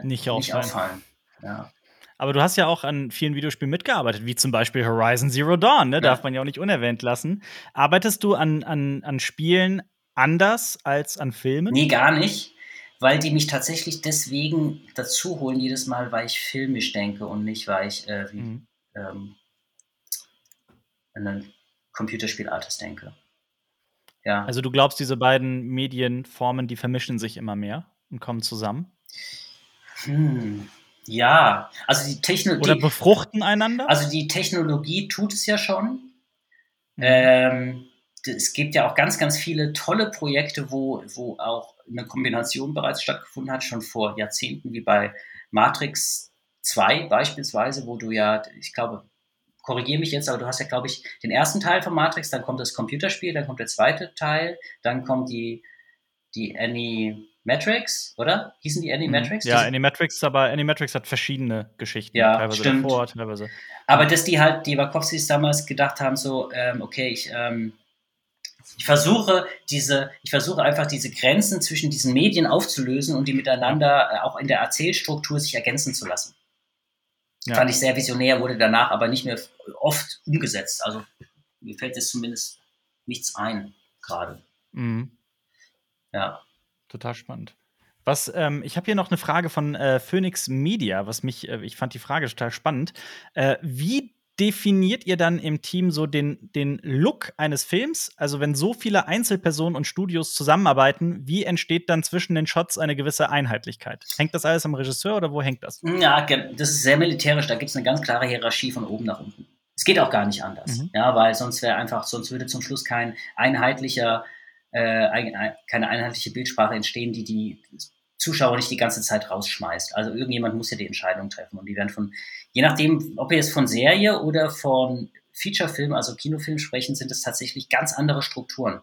nicht auffallen. Nicht auffallen. Ja. Aber du hast ja auch an vielen Videospielen mitgearbeitet, wie zum Beispiel Horizon Zero Dawn, ne? Ja. darf man ja auch nicht unerwähnt lassen. Arbeitest du an, an, an Spielen anders als an Filmen? Nee, gar nicht, weil die mich tatsächlich deswegen dazu holen, jedes Mal, weil ich filmisch denke und nicht, weil ich äh, wie, mhm. ähm, an ein Computerspielartist denke. Ja. Also du glaubst, diese beiden Medienformen, die vermischen sich immer mehr und kommen zusammen? Hm. Ja, also die Technologie. Oder befruchten einander? Also die Technologie tut es ja schon. Mhm. Ähm, es gibt ja auch ganz, ganz viele tolle Projekte, wo, wo auch eine Kombination bereits stattgefunden hat, schon vor Jahrzehnten, wie bei Matrix 2 beispielsweise, wo du ja, ich glaube, korrigiere mich jetzt, aber du hast ja, glaube ich, den ersten Teil von Matrix, dann kommt das Computerspiel, dann kommt der zweite Teil, dann kommt die, die Animatrix, oder? Hießen die Animatrix? Mhm. Ja, Animatrix, aber Animatrix hat verschiedene Geschichten. Ja, teilweise stimmt. davor, teilweise. Aber dass die halt, die Wachowskis damals gedacht haben, so, ähm, okay, ich, ähm, ich versuche diese, ich versuche einfach diese Grenzen zwischen diesen Medien aufzulösen und die miteinander äh, auch in der Erzählstruktur sich ergänzen zu lassen. Ja. Fand ich sehr visionär, wurde danach aber nicht mehr oft umgesetzt. Also mir fällt jetzt zumindest nichts ein gerade. Mhm. Ja. Total spannend. Was, ähm, ich habe hier noch eine Frage von äh, Phoenix Media, was mich, äh, ich fand die Frage total spannend. Äh, wie definiert ihr dann im Team so den, den Look eines Films? Also, wenn so viele Einzelpersonen und Studios zusammenarbeiten, wie entsteht dann zwischen den Shots eine gewisse Einheitlichkeit? Hängt das alles am Regisseur oder wo hängt das? Ja, das ist sehr militärisch. Da gibt es eine ganz klare Hierarchie von oben nach unten. Es geht auch gar nicht anders, mhm. ja, weil sonst wäre einfach, sonst würde zum Schluss kein einheitlicher, äh, keine einheitliche Bildsprache entstehen, die die Zuschauer nicht die ganze Zeit rausschmeißt. Also irgendjemand muss ja die Entscheidung treffen und die werden von je nachdem, ob wir jetzt von Serie oder von Featurefilm, also Kinofilm sprechen, sind es tatsächlich ganz andere Strukturen.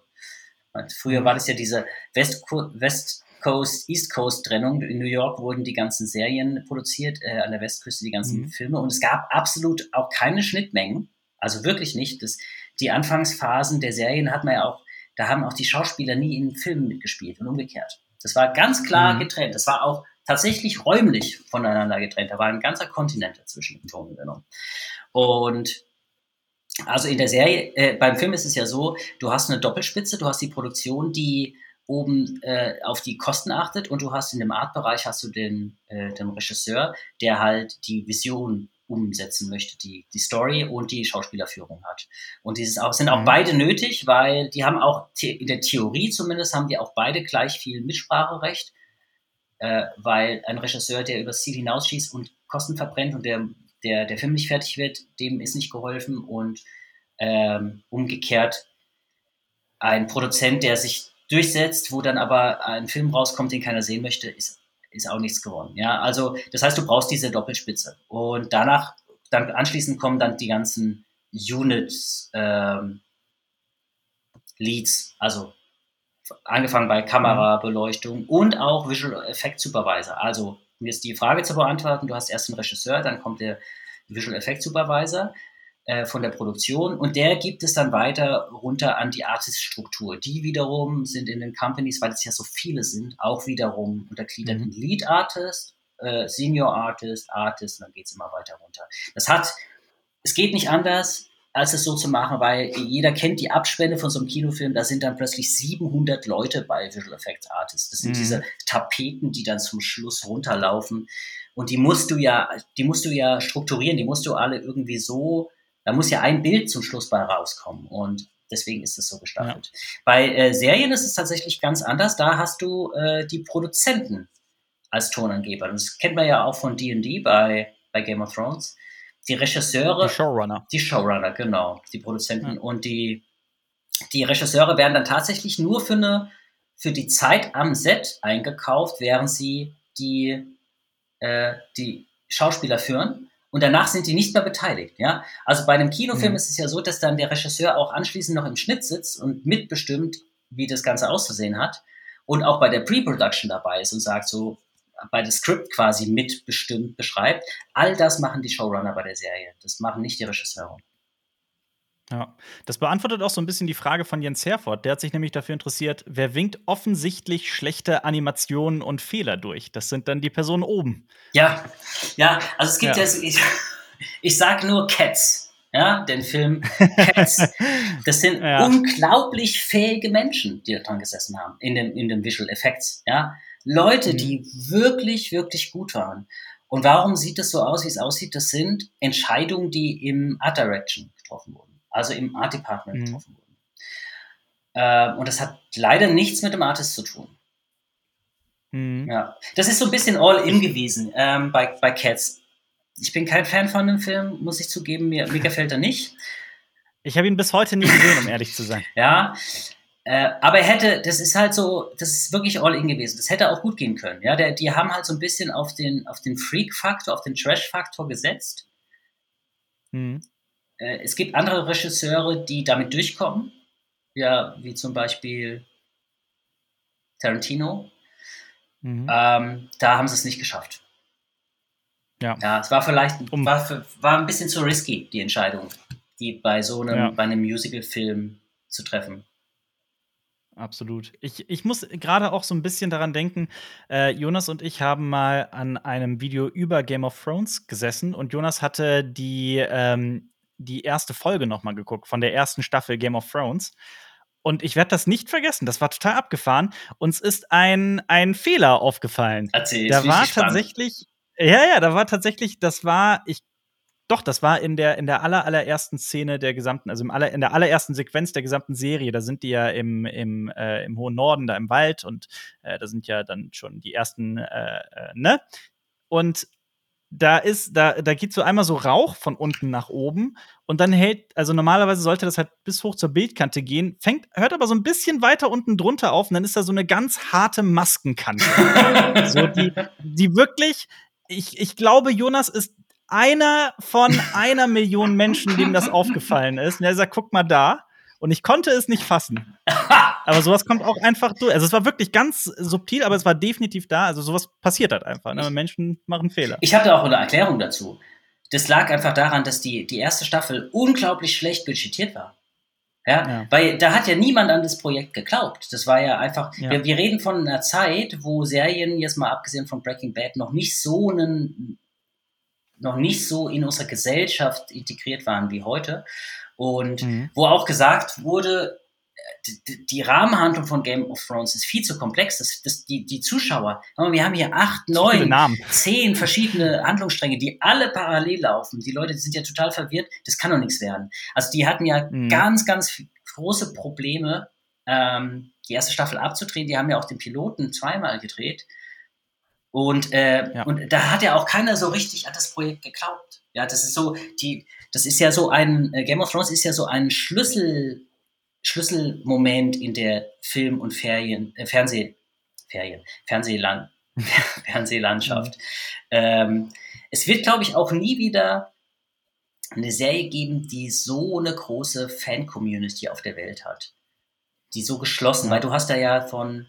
Früher war das ja diese West, West Coast, East Coast Trennung. In New York wurden die ganzen Serien produziert, äh, an der Westküste die ganzen mhm. Filme und es gab absolut auch keine Schnittmengen. Also wirklich nicht. Das, die Anfangsphasen der Serien hat man ja auch, da haben auch die Schauspieler nie in Filmen mitgespielt und umgekehrt. Das war ganz klar mhm. getrennt. Das war auch tatsächlich räumlich voneinander getrennt. Da war ein ganzer Kontinent dazwischen im Ton genommen. Und also in der Serie, äh, beim Film ist es ja so, du hast eine Doppelspitze, du hast die Produktion, die oben äh, auf die Kosten achtet und du hast in dem Artbereich hast du den, äh, den Regisseur, der halt die Vision umsetzen möchte, die, die Story und die Schauspielerführung hat. Und dieses auch, sind auch mhm. beide nötig, weil die haben auch, in der Theorie zumindest, haben die auch beide gleich viel Mitspracherecht äh, weil ein Regisseur, der übers Ziel hinausschießt und Kosten verbrennt und der, der, der Film nicht fertig wird, dem ist nicht geholfen und ähm, umgekehrt ein Produzent, der sich durchsetzt, wo dann aber ein Film rauskommt, den keiner sehen möchte, ist, ist auch nichts gewonnen. Ja, also das heißt, du brauchst diese Doppelspitze und danach, dann anschließend kommen dann die ganzen Units, ähm, Leads, also angefangen bei Kamera, mhm. Beleuchtung und auch Visual Effect Supervisor. Also, um jetzt die Frage zu beantworten, du hast erst einen Regisseur, dann kommt der Visual Effect Supervisor äh, von der Produktion und der gibt es dann weiter runter an die Artist-Struktur. Die wiederum sind in den Companies, weil es ja so viele sind, auch wiederum untergliedert mhm. in Lead Artist, äh, Senior Artist, Artist und dann geht es immer weiter runter. Das hat, es geht nicht anders als es so zu machen, weil jeder kennt die Abspende von so einem Kinofilm, da sind dann plötzlich 700 Leute bei Visual Effects Artists. Das sind mhm. diese Tapeten, die dann zum Schluss runterlaufen. Und die musst du ja, die musst du ja strukturieren, die musst du alle irgendwie so, da muss ja ein Bild zum Schluss bei rauskommen. Und deswegen ist es so gestaffelt. Ja. Bei äh, Serien ist es tatsächlich ganz anders. Da hast du äh, die Produzenten als Tonangeber. Das kennt man ja auch von D&D bei, bei Game of Thrones die Regisseure. Die Showrunner. Die Showrunner, genau. Die Produzenten. Ja. Und die, die Regisseure werden dann tatsächlich nur für eine, für die Zeit am Set eingekauft, während sie die, äh, die Schauspieler führen. Und danach sind die nicht mehr beteiligt, ja. Also bei einem Kinofilm mhm. ist es ja so, dass dann der Regisseur auch anschließend noch im Schnitt sitzt und mitbestimmt, wie das Ganze auszusehen hat. Und auch bei der Pre-Production dabei ist und sagt so, bei der Script quasi mitbestimmt beschreibt. All das machen die Showrunner bei der Serie. Das machen nicht die Regisseure. Ja, das beantwortet auch so ein bisschen die Frage von Jens Herford. Der hat sich nämlich dafür interessiert, wer winkt offensichtlich schlechte Animationen und Fehler durch? Das sind dann die Personen oben. Ja, ja, also es gibt ja, ja ich, ich sage nur Cats, ja, den Film Cats. [LAUGHS] Das sind ja. unglaublich fähige Menschen, die da dran gesessen haben, in den, in den Visual Effects, ja. Leute, mhm. die wirklich, wirklich gut waren. Und warum sieht es so aus, wie es aussieht? Das sind Entscheidungen, die im Art Direction getroffen wurden also im Art Department mhm. getroffen wurden. Äh, und das hat leider nichts mit dem Artist zu tun. Mhm. Ja, das ist so ein bisschen all-in gewesen ähm, bei, bei Cats. Ich bin kein Fan von dem Film, muss ich zugeben. Mir, mir [LAUGHS] gefällt er nicht. Ich habe ihn bis heute nie gesehen, um ehrlich zu sein. [LAUGHS] Ja, äh, aber er hätte, das ist halt so, das ist wirklich all-in gewesen. Das hätte auch gut gehen können. Ja, der, die haben halt so ein bisschen auf den, auf den Freak-Faktor, auf den Trash-Faktor gesetzt. Mhm. Äh, es gibt andere Regisseure, die damit durchkommen, ja, wie zum Beispiel Tarantino. Mhm. Ähm, da haben sie es nicht geschafft. Ja. ja, es war vielleicht um. war, war ein bisschen zu risky, die Entscheidung, die bei so einem, ja. bei einem Musical-Film zu treffen. Absolut. Ich, ich muss gerade auch so ein bisschen daran denken, äh, Jonas und ich haben mal an einem Video über Game of Thrones gesessen und Jonas hatte die ähm, die erste Folge noch mal geguckt von der ersten Staffel Game of Thrones. Und ich werde das nicht vergessen. Das war total abgefahren. Uns ist ein, ein Fehler aufgefallen. Erzähl, da war tatsächlich, ja, ja, da war tatsächlich, das war, ich, doch, das war in der, in der aller, allerersten Szene der gesamten, also im aller, in der allerersten Sequenz der gesamten Serie. Da sind die ja im, im, äh, im hohen Norden, da im Wald und äh, da sind ja dann schon die ersten, äh, äh ne? Und da ist, da, da geht so einmal so Rauch von unten nach oben und dann hält, also normalerweise sollte das halt bis hoch zur Bildkante gehen, fängt, hört aber so ein bisschen weiter unten drunter auf und dann ist da so eine ganz harte Maskenkante. [LAUGHS] so, die, die wirklich, ich, ich glaube, Jonas ist einer von einer Million Menschen, dem das aufgefallen ist. Und er sagt, guck mal da. Und ich konnte es nicht fassen. [LAUGHS] aber sowas kommt auch einfach durch. Also es war wirklich ganz subtil, aber es war definitiv da. Also sowas passiert halt einfach. Ne? Menschen machen Fehler. Ich habe da auch eine Erklärung dazu. Das lag einfach daran, dass die, die erste Staffel unglaublich schlecht budgetiert war. Ja? ja? Weil da hat ja niemand an das Projekt geglaubt. Das war ja einfach, ja. Wir, wir reden von einer Zeit, wo Serien, jetzt mal abgesehen von Breaking Bad, noch nicht so einen, noch nicht so in unserer Gesellschaft integriert waren wie heute. Und mhm. wo auch gesagt wurde, die, Rahmenhandlung von Game of Thrones ist viel zu komplex. Das, das, die, die Zuschauer, wir haben hier acht, neun, zehn verschiedene Handlungsstränge, die alle parallel laufen. Die Leute sind ja total verwirrt. Das kann doch nichts werden. Also die hatten ja mhm. ganz, ganz große Probleme, ähm, die erste Staffel abzudrehen. Die haben ja auch den Piloten zweimal gedreht. Und, äh, ja. und da hat ja auch keiner so richtig an das Projekt geglaubt. Ja, das ist so, die, das ist ja so ein, äh, Game of Thrones ist ja so ein Schlüssel, Schlüsselmoment in der Film- und Ferien, äh, Fernseh, Ferien, Fernsehland, [LAUGHS] Fernsehlandschaft. Mhm. Ähm, es wird, glaube ich, auch nie wieder eine Serie geben, die so eine große Fan-Community auf der Welt hat. Die so geschlossen, weil du hast da ja von,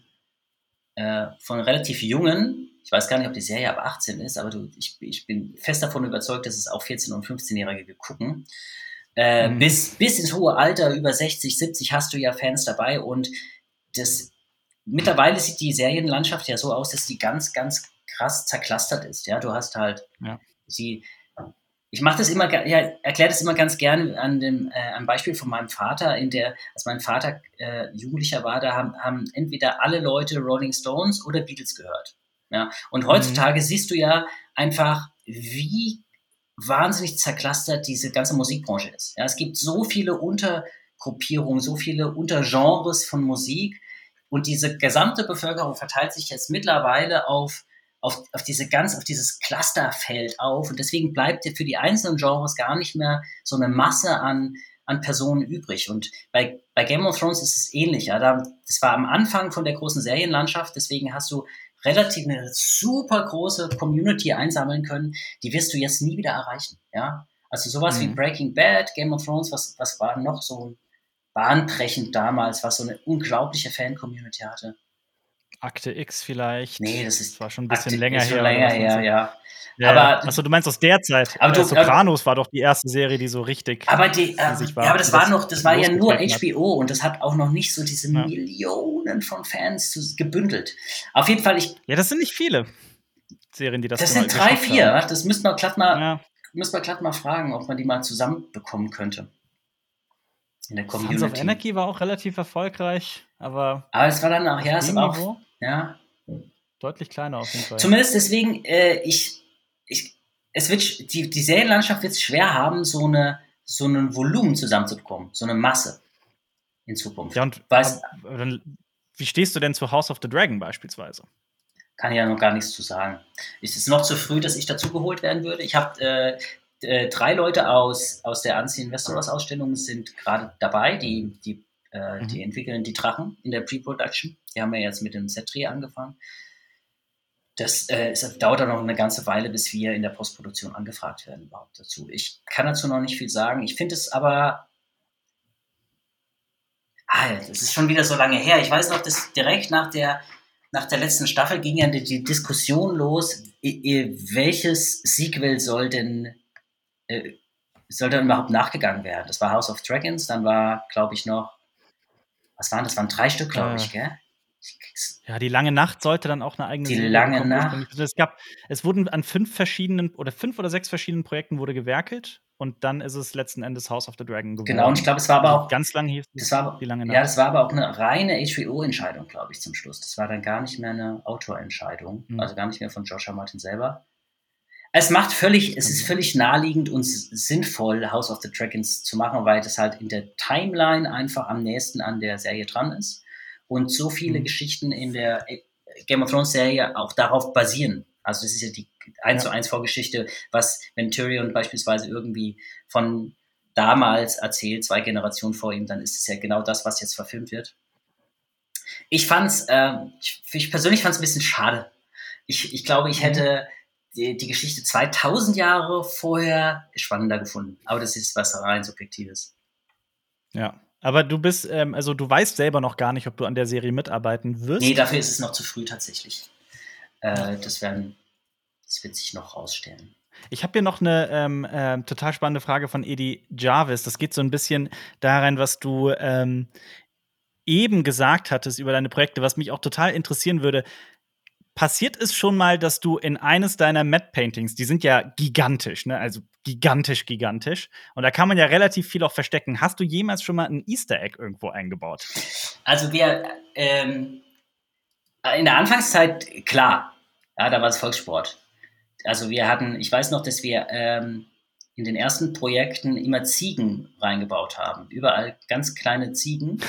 äh, von relativ jungen ich weiß gar nicht, ob die Serie ab 18 ist, aber du, ich, ich bin fest davon überzeugt, dass es auch 14- und 15-Jährige gucken. Äh, mhm. bis, bis ins hohe Alter, über 60, 70, hast du ja Fans dabei und das mittlerweile sieht die Serienlandschaft ja so aus, dass die ganz, ganz krass zerklastert ist. Ja, du hast halt ja. sie. Ich mache das immer, ja, erkläre das immer ganz gerne an dem äh, am Beispiel von meinem Vater, in der, als mein Vater äh, Jugendlicher war, da haben, haben entweder alle Leute Rolling Stones oder Beatles gehört. Ja? Und heutzutage mhm. siehst du ja einfach, wie wahnsinnig zerklastert diese ganze Musikbranche ist. Ja, es gibt so viele Untergruppierungen, so viele Untergenres von Musik und diese gesamte Bevölkerung verteilt sich jetzt mittlerweile auf auf, auf diese ganz, auf dieses Clusterfeld auf und deswegen bleibt für die einzelnen Genres gar nicht mehr so eine Masse an, an Personen übrig. Und bei, bei Game of Thrones ist es ähnlich. Ja, da, das war am Anfang von der großen Serienlandschaft, deswegen hast du relativ eine super große Community einsammeln können, die wirst du jetzt nie wieder erreichen. Ja, also sowas mhm. wie Breaking Bad, Game of Thrones, was, was war noch so bahnbrechend damals, was so eine unglaubliche Fan-Community hatte. Akte X vielleicht. Nee, das ist das war schon ein bisschen Akte länger her. Länger her, ja. Ja, aber achso, du meinst aus der Zeit. Aber du, Sopranos war doch die erste Serie, die so richtig. Aber die, äh, war, ja, aber das war noch, das war ja nur HBO hat. und das hat auch noch nicht so diese ja. Millionen von Fans gebündelt. Auf jeden Fall, ich. Ja, das sind nicht viele Serien, die das. Das sind drei, vier. Haben. Das müsste man glatt mal, ja. müsste man glatt mal fragen, ob man die mal zusammenbekommen könnte. In der Community. Sons of Anarchy war auch relativ erfolgreich, aber. Aber es war dann auch, ja, es war auch, ja, Deutlich kleiner auf jeden Fall. Zumindest deswegen, äh, ich, ich, es wird, die, die Serienlandschaft wird es schwer haben, so eine, so ein Volumen zusammenzubekommen, so eine Masse in Zukunft. Ja, und Weiß, ab, wie stehst du denn zu House of the Dragon beispielsweise? Kann ich ja noch gar nichts zu sagen. Es ist noch zu früh, dass ich dazugeholt werden würde. Ich habe äh, äh, drei Leute aus, aus der Unseen Westeros Ausstellung sind gerade dabei, die, die, äh, mhm. die entwickeln die Drachen in der Pre-Production. Die haben ja jetzt mit dem Setri angefangen das äh, es dauert dann noch eine ganze Weile, bis wir in der Postproduktion angefragt werden überhaupt dazu. Ich kann dazu noch nicht viel sagen. Ich finde es aber. Ah, das ist schon wieder so lange her. Ich weiß noch, dass direkt nach der, nach der letzten Staffel ging ja die, die Diskussion los, welches Sequel soll denn, äh, soll denn überhaupt nachgegangen werden? Das war House of Dragons, dann war, glaube ich, noch, was waren das? waren drei Stück, glaube ich, gell? Ja, die lange Nacht sollte dann auch eine eigene Die Serie lange bekommen. Nacht. Es gab, es wurden an fünf verschiedenen oder fünf oder sechs verschiedenen Projekten wurde gewerkelt und dann ist es letzten Endes House of the Dragon geworden. Genau, und ich glaube, es war aber auch ganz lang hieß das war, die lange Nacht. Ja, das war aber auch eine reine HBO-Entscheidung, glaube ich, zum Schluss. Das war dann gar nicht mehr eine Autorentscheidung, mhm. also gar nicht mehr von Joshua Martin selber. Es macht völlig, es ist völlig naheliegend und sinnvoll, House of the Dragons zu machen, weil das halt in der Timeline einfach am nächsten an der Serie dran ist und so viele mhm. Geschichten in der äh, Game of Thrones Serie auch darauf basieren. Also das ist ja die 1 zu 1 Vorgeschichte, was, wenn Tyrion beispielsweise irgendwie von damals erzählt, zwei Generationen vor ihm, dann ist es ja genau das, was jetzt verfilmt wird. Ich fand's, äh, ich, ich persönlich fand es ein bisschen schade. Ich, ich glaube, ich mhm. hätte die, die Geschichte 2000 Jahre vorher spannender gefunden. Aber das ist was rein subjektives. Ja, aber du bist, ähm, also du weißt selber noch gar nicht, ob du an der Serie mitarbeiten wirst. Nee, dafür ist es noch zu früh tatsächlich. Äh, das, werden, das wird sich noch rausstellen. Ich habe hier noch eine ähm, äh, total spannende Frage von Edi Jarvis. Das geht so ein bisschen da rein, was du ähm, eben gesagt hattest über deine Projekte, was mich auch total interessieren würde. Passiert es schon mal, dass du in eines deiner Matte Paintings, die sind ja gigantisch, ne? Also gigantisch, gigantisch. Und da kann man ja relativ viel auch verstecken. Hast du jemals schon mal ein Easter Egg irgendwo eingebaut? Also wir ähm, in der Anfangszeit klar, ja, da war es Volkssport. Also wir hatten, ich weiß noch, dass wir ähm, in den ersten Projekten immer Ziegen reingebaut haben. Überall ganz kleine Ziegen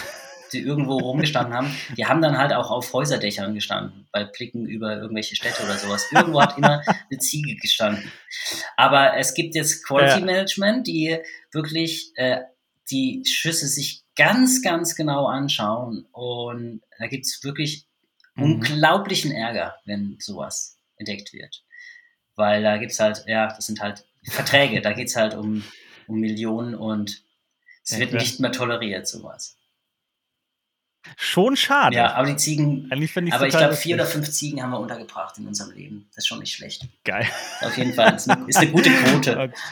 die irgendwo rumgestanden haben, die haben dann halt auch auf Häuserdächern gestanden, bei Blicken über irgendwelche Städte oder sowas. Irgendwo hat immer eine Ziege gestanden. Aber es gibt jetzt Quality ja. Management, die wirklich äh, die Schüsse sich ganz, ganz genau anschauen. Und da gibt es wirklich mhm. unglaublichen Ärger, wenn sowas entdeckt wird. Weil da gibt es halt, ja, das sind halt Verträge, da geht es halt um, um Millionen und es wird nicht mehr toleriert, sowas. Schon schade. Ja, aber die Ziegen. aber ich glaube, vier oder fünf Ziegen haben wir untergebracht in unserem Leben. Das ist schon nicht schlecht. Geil. Auf jeden Fall. Ist eine, ist eine gute Quote. [LAUGHS]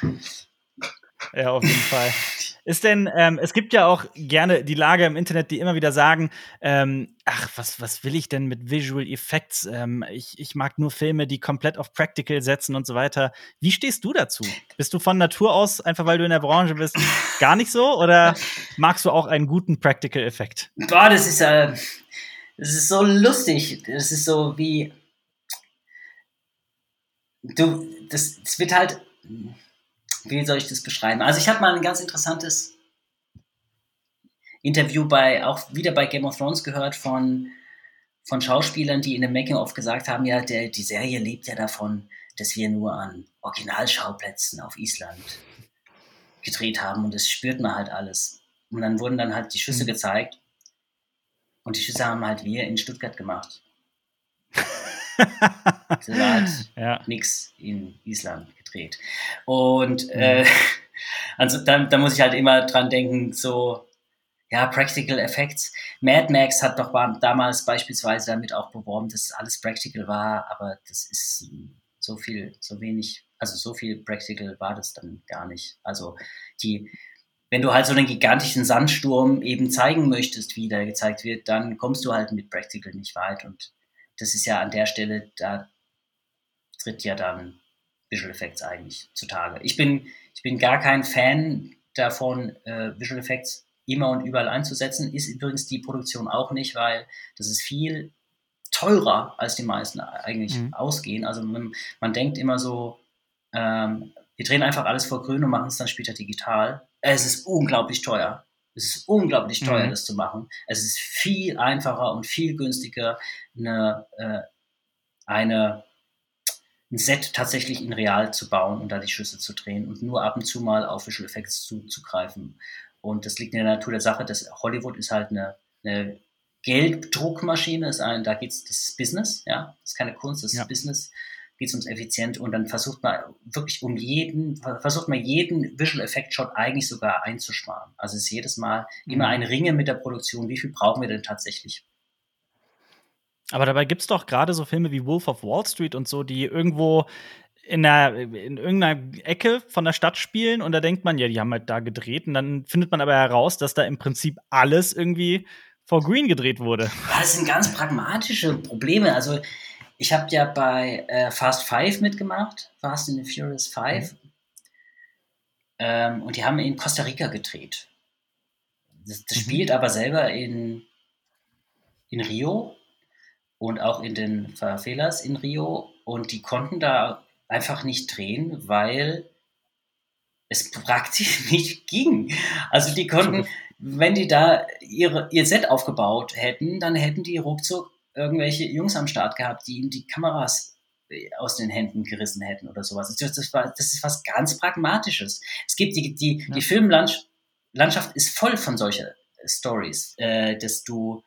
Ja, auf jeden Fall. [LAUGHS] Ist denn, ähm, es gibt ja auch gerne die Lager im Internet, die immer wieder sagen, ähm, ach, was, was will ich denn mit Visual Effects? Ähm, ich, ich mag nur Filme, die komplett auf Practical setzen und so weiter. Wie stehst du dazu? Bist du von Natur aus, einfach weil du in der Branche bist, gar nicht so? Oder magst du auch einen guten Practical-Effekt? Boah, das ist, äh, das ist so lustig. Das ist so wie. Du, das, das wird halt wie soll ich das beschreiben? Also ich habe mal ein ganz interessantes Interview bei, auch wieder bei Game of Thrones gehört von, von Schauspielern, die in dem Making-of gesagt haben, ja, der, die Serie lebt ja davon, dass wir nur an Originalschauplätzen auf Island gedreht haben und das spürt man halt alles. Und dann wurden dann halt die Schüsse mhm. gezeigt und die Schüsse haben halt wir in Stuttgart gemacht. [LAUGHS] das war halt ja. nichts in Island gedreht. Und mhm. äh, [LAUGHS] also da, da muss ich halt immer dran denken, so, ja, Practical Effects. Mad Max hat doch damals beispielsweise damit auch beworben, dass alles Practical war, aber das ist so viel, so wenig, also so viel Practical war das dann gar nicht. Also die, wenn du halt so einen gigantischen Sandsturm eben zeigen möchtest, wie der gezeigt wird, dann kommst du halt mit Practical nicht weit. Und das ist ja an der Stelle, da tritt ja dann Visual Effects eigentlich zutage. Ich bin, ich bin gar kein Fan davon, äh, Visual Effects immer und überall einzusetzen. Ist übrigens die Produktion auch nicht, weil das ist viel teurer, als die meisten eigentlich mhm. ausgehen. Also man, man, denkt immer so, ähm, wir drehen einfach alles vor grün und machen es dann später digital. Es ist unglaublich teuer. Es ist unglaublich teuer, mhm. das zu machen. Es ist viel einfacher und viel günstiger, eine, äh, eine, ein Set tatsächlich in real zu bauen und da die Schüsse zu drehen und nur ab und zu mal auf Visual Effects zuzugreifen. Und das liegt in der Natur der Sache, dass Hollywood ist halt eine, eine Gelddruckmaschine, ist ein, da geht es, das Business, ja, das ist keine Kunst, das ist ja. Business, geht es ums Effizient und dann versucht man wirklich um jeden, versucht man jeden Visual Effect Shot eigentlich sogar einzusparen. Also es ist jedes Mal mhm. immer ein Ringe mit der Produktion, wie viel brauchen wir denn tatsächlich? Aber dabei gibt es doch gerade so Filme wie Wolf of Wall Street und so, die irgendwo in, einer, in irgendeiner Ecke von der Stadt spielen und da denkt man, ja, die haben halt da gedreht und dann findet man aber heraus, dass da im Prinzip alles irgendwie vor Green gedreht wurde. Das sind ganz pragmatische Probleme. Also ich habe ja bei äh, Fast Five mitgemacht, Fast in the Furious Five. Mhm. Ähm, und die haben in Costa Rica gedreht. Das, das mhm. spielt aber selber in, in Rio und auch in den Favelas in Rio. Und die konnten da einfach nicht drehen, weil es praktisch [LAUGHS] nicht ging. Also die konnten, [LAUGHS] wenn die da ihre, ihr Set aufgebaut hätten, dann hätten die ruckzuck irgendwelche Jungs am Start gehabt, die ihnen die Kameras äh, aus den Händen gerissen hätten oder sowas. Das, war, das ist was ganz Pragmatisches. Es gibt die, die, ja. die Filmlandschaft ist voll von solchen Stories, äh, dass du,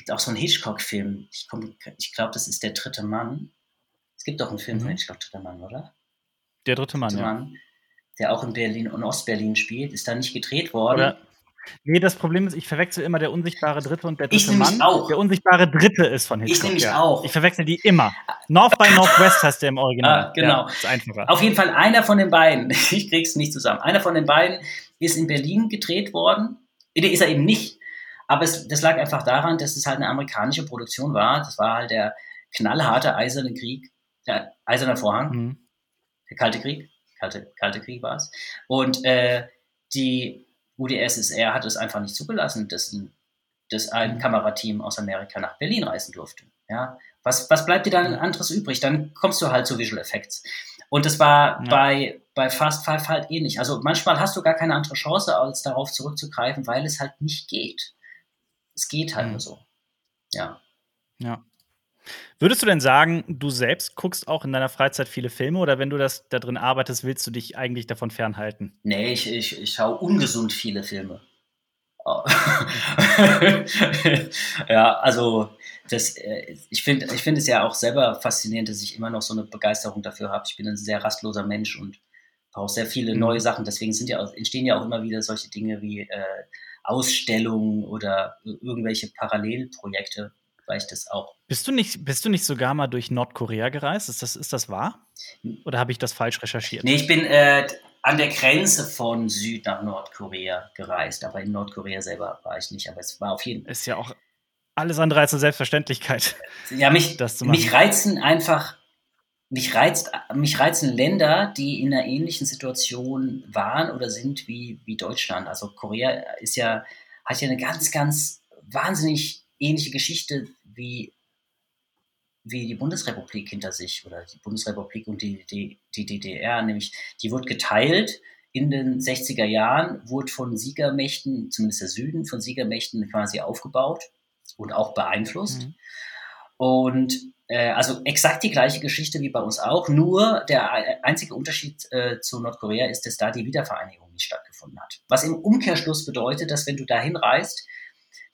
gibt auch so einen Hitchcock-Film, ich, ich glaube, das ist der dritte Mann. Es gibt doch einen Film mhm. von Hitchcock, dritter Mann, oder? Der dritte Mann, dritte Mann, ja. Der auch in Berlin und Ostberlin spielt, ist da nicht gedreht worden. Oder Nee, das Problem ist, ich verwechsel immer der unsichtbare Dritte und der dritte ich Mann. Auch. Der unsichtbare Dritte ist von Hitchcock. Ich nämlich ja. auch. Ich verwechsel die immer. North by Northwest heißt der im Original. Ah, genau. Ja, ist einfacher. Auf jeden Fall einer von den beiden. [LAUGHS] Ich krieg's nicht zusammen. Einer von den beiden ist in Berlin gedreht worden. Der ist er eben nicht. Aber es, das lag einfach daran, dass es halt eine amerikanische Produktion war. Das war halt der knallharte eiserne Krieg, der eiserne Vorhang, mhm. der Kalte Krieg, Kalte, Kalte Krieg war es. Und äh, die UdSSR hat es einfach nicht zugelassen, dass ein, dass ein mhm. Kamerateam aus Amerika nach Berlin reisen durfte. Ja, was, was bleibt dir dann anderes übrig? Dann kommst du halt zu Visual Effects. Und das war ja. bei, bei Fast Five halt ähnlich. Also manchmal hast du gar keine andere Chance, als darauf zurückzugreifen, weil es halt nicht geht. Es geht halt mhm. nur so. Ja. Ja. Würdest du denn sagen, du selbst guckst auch in deiner Freizeit viele Filme oder wenn du das da drin arbeitest, willst du dich eigentlich davon fernhalten? Nee, ich, ich, ich schaue ungesund viele Filme. Oh. [LAUGHS] ja, also das, äh, ich finde ich find es ja auch selber faszinierend, dass ich immer noch so eine Begeisterung dafür habe. Ich bin ein sehr rastloser Mensch und brauche sehr viele mhm. neue Sachen. Deswegen sind ja, entstehen ja auch immer wieder solche Dinge wie äh, Ausstellungen oder irgendwelche Parallelprojekte, weil ich das auch. Bist du nicht, bist du nicht sogar mal durch Nordkorea gereist? Ist das, ist das wahr? Oder habe ich das falsch recherchiert? Nee, ich bin äh, an der Grenze von Süd nach Nordkorea gereist, aber in Nordkorea selber war ich nicht. Aber es war auf jeden Fall. Ist ja auch alles andere als eine Selbstverständlichkeit. Ja, mich, mich reizen einfach, mich, reizt, mich reizen Länder, die in einer ähnlichen Situation waren oder sind wie, wie Deutschland. Also Korea ist ja, hat ja eine ganz, ganz wahnsinnig ähnliche Geschichte wie, wie die Bundesrepublik hinter sich oder die Bundesrepublik und die, die, die DDR, nämlich die wurde geteilt in den 60er Jahren, wurde von Siegermächten, zumindest der Süden, von Siegermächten quasi aufgebaut und auch beeinflusst. Mhm. Und also exakt die gleiche Geschichte wie bei uns auch, nur der einzige Unterschied äh, zu Nordkorea ist, dass da die Wiedervereinigung nicht stattgefunden hat. Was im Umkehrschluss bedeutet, dass wenn du dahin reist,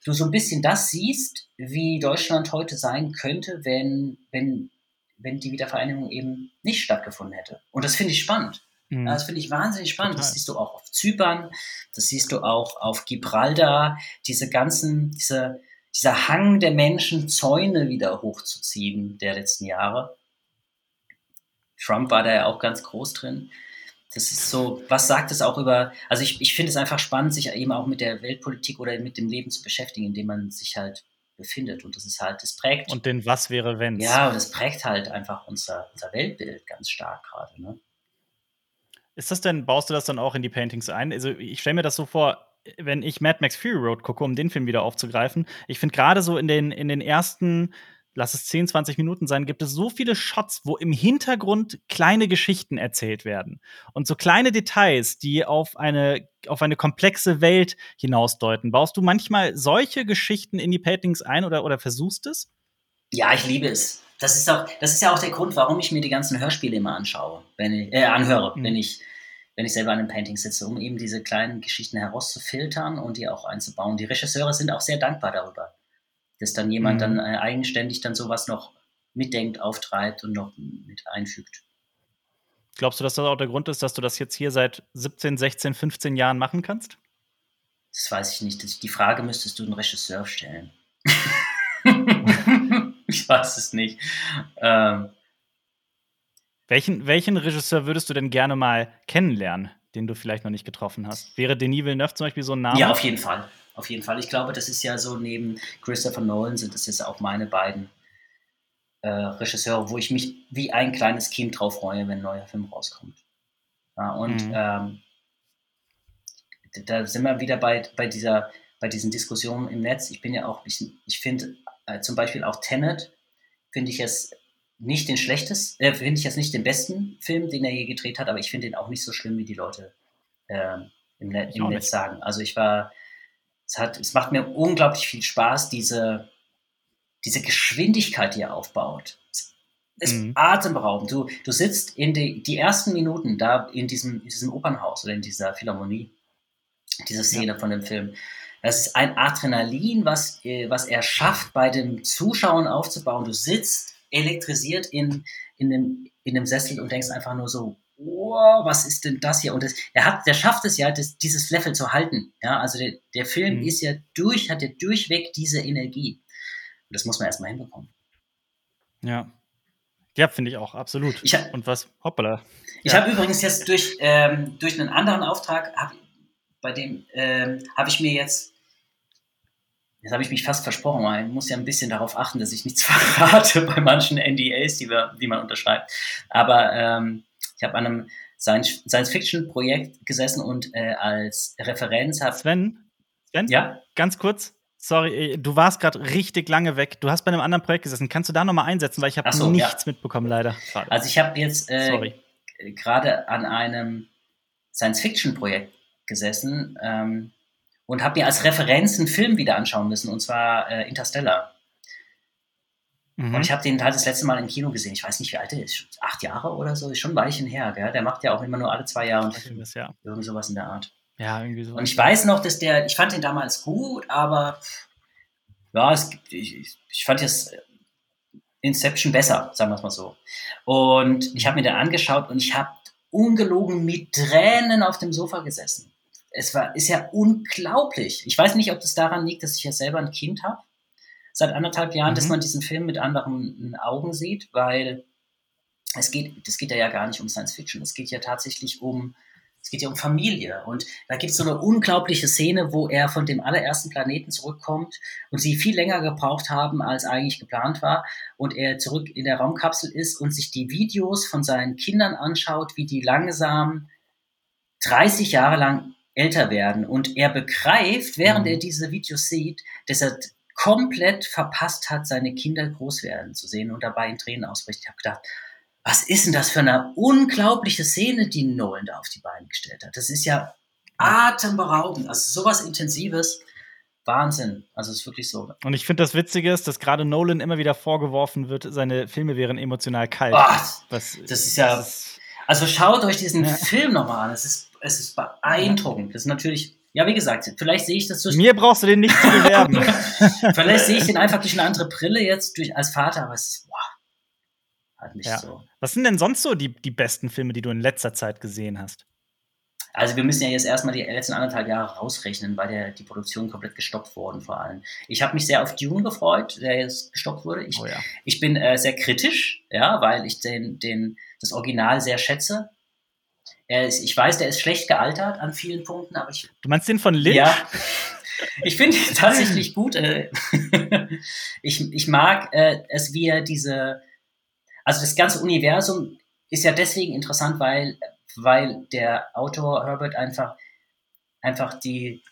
du so ein bisschen das siehst, wie Deutschland heute sein könnte, wenn, wenn, wenn die Wiedervereinigung eben nicht stattgefunden hätte. Und das finde ich spannend. Mhm. Das finde ich wahnsinnig spannend. Total. Das siehst du auch auf Zypern, das siehst du auch auf Gibraltar, diese ganzen, diese, dieser Hang der Menschen, Zäune wieder hochzuziehen der letzten Jahre. Trump war da ja auch ganz groß drin. Das ist so, was sagt es auch über, also ich, ich finde es einfach spannend, sich eben auch mit der Weltpolitik oder mit dem Leben zu beschäftigen, in dem man sich halt befindet. Und das ist halt, das prägt. Und den Was wäre, wenn? Ja, und das prägt halt einfach unser, unser Weltbild ganz stark gerade. Ne? Ist das denn, baust du das dann auch in die Paintings ein? Also ich stelle mir das so vor, wenn ich Mad Max Fury Road gucke, um den Film wieder aufzugreifen, ich finde gerade so in den, in den ersten, lass es 10, 20 Minuten sein, gibt es so viele Shots, wo im Hintergrund kleine Geschichten erzählt werden. Und so kleine Details, die auf eine, auf eine komplexe Welt hinausdeuten. Baust du manchmal solche Geschichten in die Paintings ein oder, oder versuchst es? Ja, ich liebe es das ist auch, das ist ja auch der Grund, warum ich mir die ganzen Hörspiele immer anschaue, wenn ich, äh, anhöre, mhm. wenn ich, wenn ich selber an einem Painting sitze, um eben diese kleinen Geschichten herauszufiltern und die auch einzubauen. Die Regisseure sind auch sehr dankbar darüber, dass dann jemand mhm. dann äh, eigenständig dann sowas noch mitdenkt, auftreibt und noch mit einfügt. Glaubst du, dass das auch der Grund ist, dass du das jetzt hier seit 17, 16, 15 Jahren machen kannst? Das weiß ich nicht. Die Frage müsstest du den Regisseur stellen. [LAUGHS] ich weiß es nicht. Ähm, welchen, welchen Regisseur würdest du denn gerne mal kennenlernen, den du vielleicht noch nicht getroffen hast? Wäre Denis Villeneuve zum Beispiel so ein Name? Ja, auf jeden Fall. Auf jeden Fall. Ich glaube, das ist ja so neben Christopher Nolan sind das jetzt auch meine beiden äh, Regisseure, wo ich mich wie ein kleines Kind drauf freue, wenn ein neuer Film rauskommt. Ja, und mhm. ähm, da sind wir wieder bei, bei, dieser, bei diesen Diskussionen im Netz. Ich bin ja auch, ich, ich finde äh, zum Beispiel auch Tenet, finde ich es nicht den schlechtesten, äh, finde ich jetzt nicht den besten Film, den er je gedreht hat, aber ich finde ihn auch nicht so schlimm, wie die Leute äh, im, Net, im Netz sagen. Also ich war, es hat, es macht mir unglaublich viel Spaß, diese, diese Geschwindigkeit, die er aufbaut. Es ist mhm. atemberaubend. Du, du sitzt in die, die ersten Minuten da in diesem, in diesem Opernhaus oder in dieser Philharmonie, diese Szene ja. von dem Film. Das ist ein Adrenalin, was, äh, was er schafft, bei den Zuschauern aufzubauen. Du sitzt elektrisiert in, in, dem, in dem Sessel und denkst einfach nur so, wow, was ist denn das hier? Und das, er hat, der schafft es ja, das, dieses Level zu halten. Ja, also der, der Film mhm. ist ja durch, hat ja durchweg diese Energie. Und das muss man erstmal hinbekommen. Ja. Ja, finde ich auch, absolut. Ich hab, und was? Hoppala. Ich ja. habe übrigens jetzt durch, ähm, durch einen anderen Auftrag, hab, bei dem ähm, habe ich mir jetzt Jetzt habe ich mich fast versprochen, man muss ja ein bisschen darauf achten, dass ich nichts [LAUGHS] verrate bei manchen NDAs, die, wir, die man unterschreibt. Aber ähm, ich habe an einem Science-Fiction-Projekt gesessen und äh, als Referenz habe. Sven? Sven? Ja? Ganz kurz. Sorry, äh, du warst gerade richtig lange weg. Du hast bei einem anderen Projekt gesessen. Kannst du da nochmal einsetzen, weil ich habe so, nichts ja. mitbekommen, leider. Grade. Also ich habe jetzt äh, gerade an einem Science-Fiction-Projekt gesessen. Ähm, und habe mir als Referenz einen Film wieder anschauen müssen, und zwar äh, Interstellar. Mhm. Und ich habe den halt das letzte Mal im Kino gesehen. Ich weiß nicht, wie alt er ist. Acht Jahre oder so, ist schon ein Weilchen her. Gell? Der macht ja auch immer nur alle zwei Jahre einen Film. Ja. Irgendwie sowas in der Art. Ja, irgendwie so. Und ich weiß noch, dass der, ich fand den damals gut, aber ja, es, ich, ich fand jetzt Inception besser, sagen wir es mal so. Und ich habe mir den angeschaut und ich habe ungelogen mit Tränen auf dem Sofa gesessen es war, ist ja unglaublich. Ich weiß nicht, ob das daran liegt, dass ich ja selber ein Kind habe, seit anderthalb Jahren, mhm. dass man diesen Film mit anderen Augen sieht, weil es geht, das geht ja gar nicht um Science Fiction, es geht ja tatsächlich um, es geht ja um Familie. Und da gibt es so eine unglaubliche Szene, wo er von dem allerersten Planeten zurückkommt und sie viel länger gebraucht haben, als eigentlich geplant war. Und er zurück in der Raumkapsel ist und sich die Videos von seinen Kindern anschaut, wie die langsam 30 Jahre lang älter werden. Und er begreift, während mhm. er diese Videos sieht, dass er komplett verpasst hat, seine Kinder groß werden zu sehen und dabei in Tränen ausbricht. Ich habe gedacht, was ist denn das für eine unglaubliche Szene, die Nolan da auf die Beine gestellt hat? Das ist ja atemberaubend, also sowas Intensives. Wahnsinn. Also es ist wirklich so. Und ich finde das Witzige ist, dass gerade Nolan immer wieder vorgeworfen wird, seine Filme wären emotional kalt. Oh, Was, das ist ja. Das ist, also schaut euch diesen ja. Film nochmal an. Es ist es ist beeindruckend. Das ist natürlich, ja, wie gesagt, vielleicht sehe ich das durch. Mir brauchst du den nicht zu bewerben. [LAUGHS] vielleicht sehe ich den einfach durch eine andere Brille jetzt durch, als Vater, aber es ist, boah, halt nicht ja. so. Was sind denn sonst so die, die besten Filme, die du in letzter Zeit gesehen hast? Also wir müssen ja jetzt erstmal die letzten anderthalb Jahre rausrechnen, weil der, die Produktion komplett gestoppt worden vor allem. Ich habe mich sehr auf Dune gefreut, der jetzt gestoppt wurde. Ich, oh ja. ich bin äh, sehr kritisch, ja, weil ich den, den das Original sehr schätze. Er ist, ich weiß, der ist schlecht gealtert an vielen Punkten, aber ich. Du meinst den von Lynch? Ja. Ich finde ihn tatsächlich gut. Äh, [LAUGHS] ich, ich mag äh, es, wie er diese, also das ganze Universum ist ja deswegen interessant, weil, weil der Autor Herbert einfach, einfach die,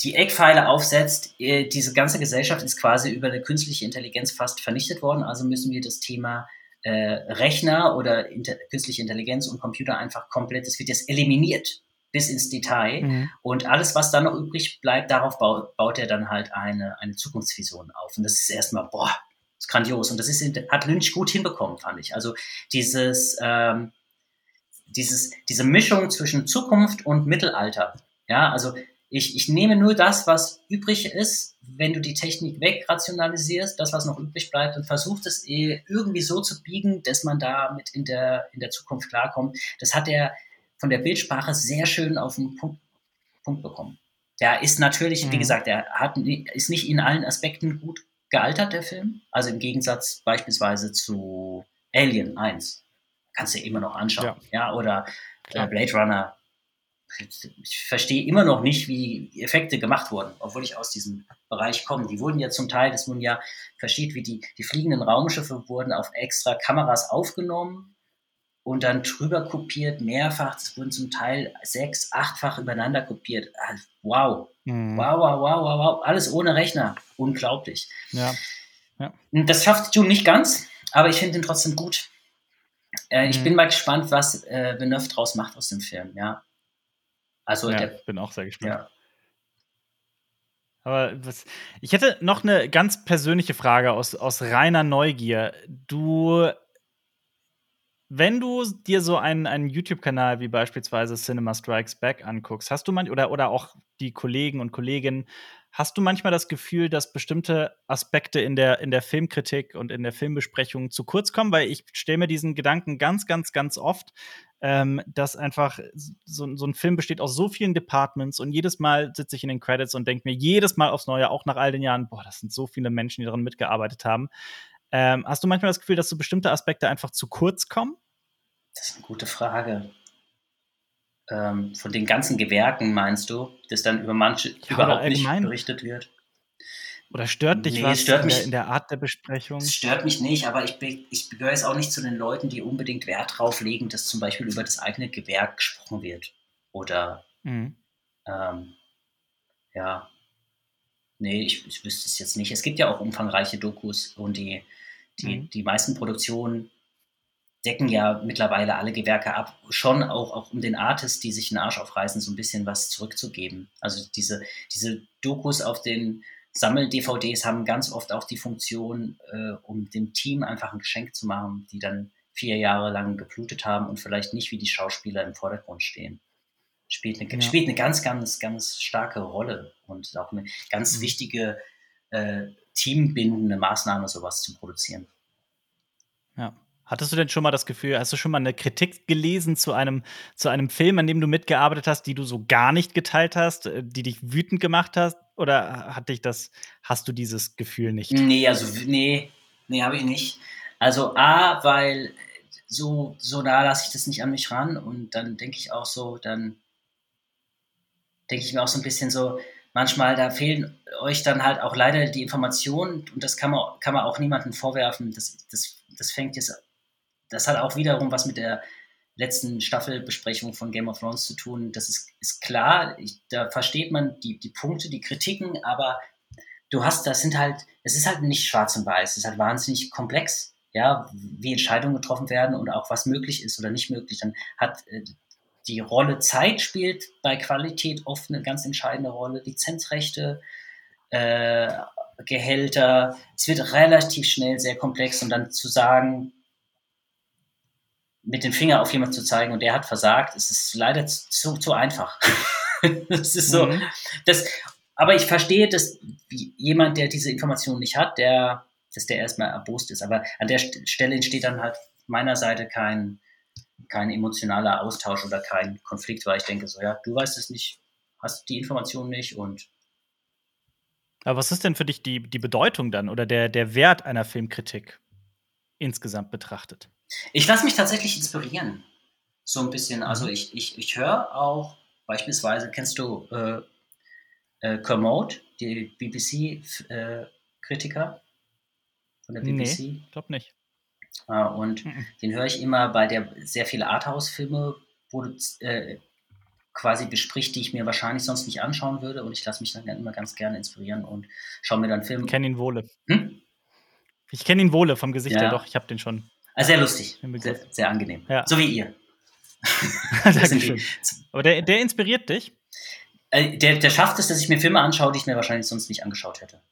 die Eckpfeile aufsetzt. Äh, diese ganze Gesellschaft ist quasi über eine künstliche Intelligenz fast vernichtet worden. Also müssen wir das Thema äh, Rechner oder inter künstliche Intelligenz und Computer einfach komplett, es wird jetzt eliminiert bis ins Detail. Mhm. Und alles, was dann noch übrig bleibt, darauf baut, baut er dann halt eine, eine Zukunftsvision auf. Und das ist erstmal, boah, ist grandios. Und das ist, hat Lynch gut hinbekommen, fand ich. Also dieses, ähm, dieses, diese Mischung zwischen Zukunft und Mittelalter. Ja, also ich, ich nehme nur das, was übrig ist, wenn du die Technik wegrationalisierst, das, was noch übrig bleibt, und versucht es eh irgendwie so zu biegen, dass man damit in der, in der Zukunft klarkommt. Das hat er von der Bildsprache sehr schön auf den Punkt, Punkt bekommen. Der ist natürlich, mhm. wie gesagt, der hat, ist nicht in allen Aspekten gut gealtert, der Film. Also im Gegensatz beispielsweise zu Alien 1. Kannst du immer noch anschauen. Ja, ja oder äh, Blade Runner. Ich verstehe immer noch nicht, wie Effekte gemacht wurden, obwohl ich aus diesem Bereich komme. Die wurden ja zum Teil, das wurden ja verschieden, wie die, die fliegenden Raumschiffe wurden auf extra Kameras aufgenommen und dann drüber kopiert, mehrfach. Es wurden zum Teil sechs, achtfach übereinander kopiert. Ah, wow. Mhm. Wow, wow, wow, wow, wow. Alles ohne Rechner. Unglaublich. Ja. ja. Das schafft June nicht ganz, aber ich finde ihn trotzdem gut. Äh, ich mhm. bin mal gespannt, was äh, Villeneuve draus macht aus dem Film, ja. Also, ja, der, bin auch sehr gespannt. Ja. Aber was, ich hätte noch eine ganz persönliche Frage aus, aus reiner Neugier. Du wenn du dir so einen, einen YouTube-Kanal wie beispielsweise Cinema Strikes Back anguckst, hast du man oder, oder auch die Kollegen und Kolleginnen, hast du manchmal das Gefühl, dass bestimmte Aspekte in der, in der Filmkritik und in der Filmbesprechung zu kurz kommen? Weil ich stelle mir diesen Gedanken ganz, ganz, ganz oft, ähm, dass einfach so, so ein Film besteht aus so vielen Departments und jedes Mal sitze ich in den Credits und denke mir jedes Mal aufs Neue, auch nach all den Jahren, boah, das sind so viele Menschen, die daran mitgearbeitet haben. Ähm, hast du manchmal das Gefühl, dass so bestimmte Aspekte einfach zu kurz kommen? Das ist eine gute Frage. Ähm, von den ganzen Gewerken meinst du, dass dann über manche ja, überhaupt nicht berichtet wird? Oder stört dich nee, was stört in, mich, der, in, der, Art der Besprechung? Es stört mich nicht, aber ich, ich gehöre jetzt auch nicht zu den Leuten, die unbedingt Wert drauf legen, dass zum Beispiel über das eigene Gewerk gesprochen wird. Oder mhm. ähm, ja, Nee, ich, ich wüsste es jetzt nicht. Es gibt ja auch umfangreiche Dokus und die, die, mhm. die meisten Produktionen decken ja mittlerweile alle Gewerke ab, schon auch, auch um den Artists, die sich den Arsch aufreißen, so ein bisschen was zurückzugeben. Also diese, diese Dokus auf den Sammel-DVDs haben ganz oft auch die Funktion, äh, um dem Team einfach ein Geschenk zu machen, die dann vier Jahre lang geblutet haben und vielleicht nicht wie die Schauspieler im Vordergrund stehen spielt eine, ja. spielt eine ganz, ganz, ganz starke Rolle und auch eine ganz mhm. wichtige äh, teambindende Maßnahme, sowas zu produzieren. Ja. Hattest du denn schon mal das Gefühl, hast du schon mal eine Kritik gelesen zu einem, zu einem Film, an dem du mitgearbeitet hast, die du so gar nicht geteilt hast, äh, die dich wütend gemacht hast? Oder hat dich das, hast du dieses Gefühl nicht? Nee, also nee, nee, habe ich nicht. Also A, weil so, so nah lasse ich das nicht an mich ran und dann denke ich auch so, dann denke ich mir auch so ein bisschen so, manchmal, da fehlen euch dann halt auch leider die Informationen und das kann man, kann man auch niemandem vorwerfen. Das, das, das fängt jetzt, das hat auch wiederum was mit der letzten Staffelbesprechung von Game of Thrones zu tun. Das ist, ist klar, ich, da versteht man die, die Punkte, die Kritiken, aber du hast, das sind halt, es ist halt nicht schwarz und weiß, es ist halt wahnsinnig komplex, ja, wie Entscheidungen getroffen werden und auch was möglich ist oder nicht möglich. Dann hat äh, die Rolle Zeit spielt bei Qualität oft eine ganz entscheidende Rolle. Lizenzrechte, äh, Gehälter. Es wird relativ schnell sehr komplex und dann zu sagen, mit dem Finger auf jemanden zu zeigen und der hat versagt, es ist leider zu, zu einfach. [LAUGHS] das ist so. Mhm. Das, aber ich verstehe, dass jemand, der diese Information nicht hat, der, dass der erstmal erbost ist. Aber an der Stelle entsteht dann halt meiner Seite kein, kein emotionaler Austausch oder kein Konflikt, weil ich denke so, ja, du weißt es nicht, hast die Information nicht und aber was ist denn für dich die, die Bedeutung dann oder der, der Wert einer Filmkritik insgesamt betrachtet? Ich lasse mich tatsächlich inspirieren. So ein bisschen. Also ich, ich, ich höre auch beispielsweise, kennst du äh, äh, Kermode, die BBC-Kritiker äh, von der BBC? Nee, glaub nicht. Äh, und mhm. den höre ich immer bei der sehr viele Arthouse-Filme äh, quasi bespricht, die ich mir wahrscheinlich sonst nicht anschauen würde. Und ich lasse mich dann immer ganz gerne inspirieren und schaue mir dann Filme. Ich kenne ihn wohle. Hm? Ich kenne ihn wohle vom Gesicht ja. her, doch. Ich habe den schon. Also sehr lustig, sehr, sehr angenehm. Ja. So wie ihr. [LAUGHS] Dankeschön. Aber der, der inspiriert dich? Äh, der, der schafft es, dass ich mir Filme anschaue, die ich mir wahrscheinlich sonst nicht angeschaut hätte.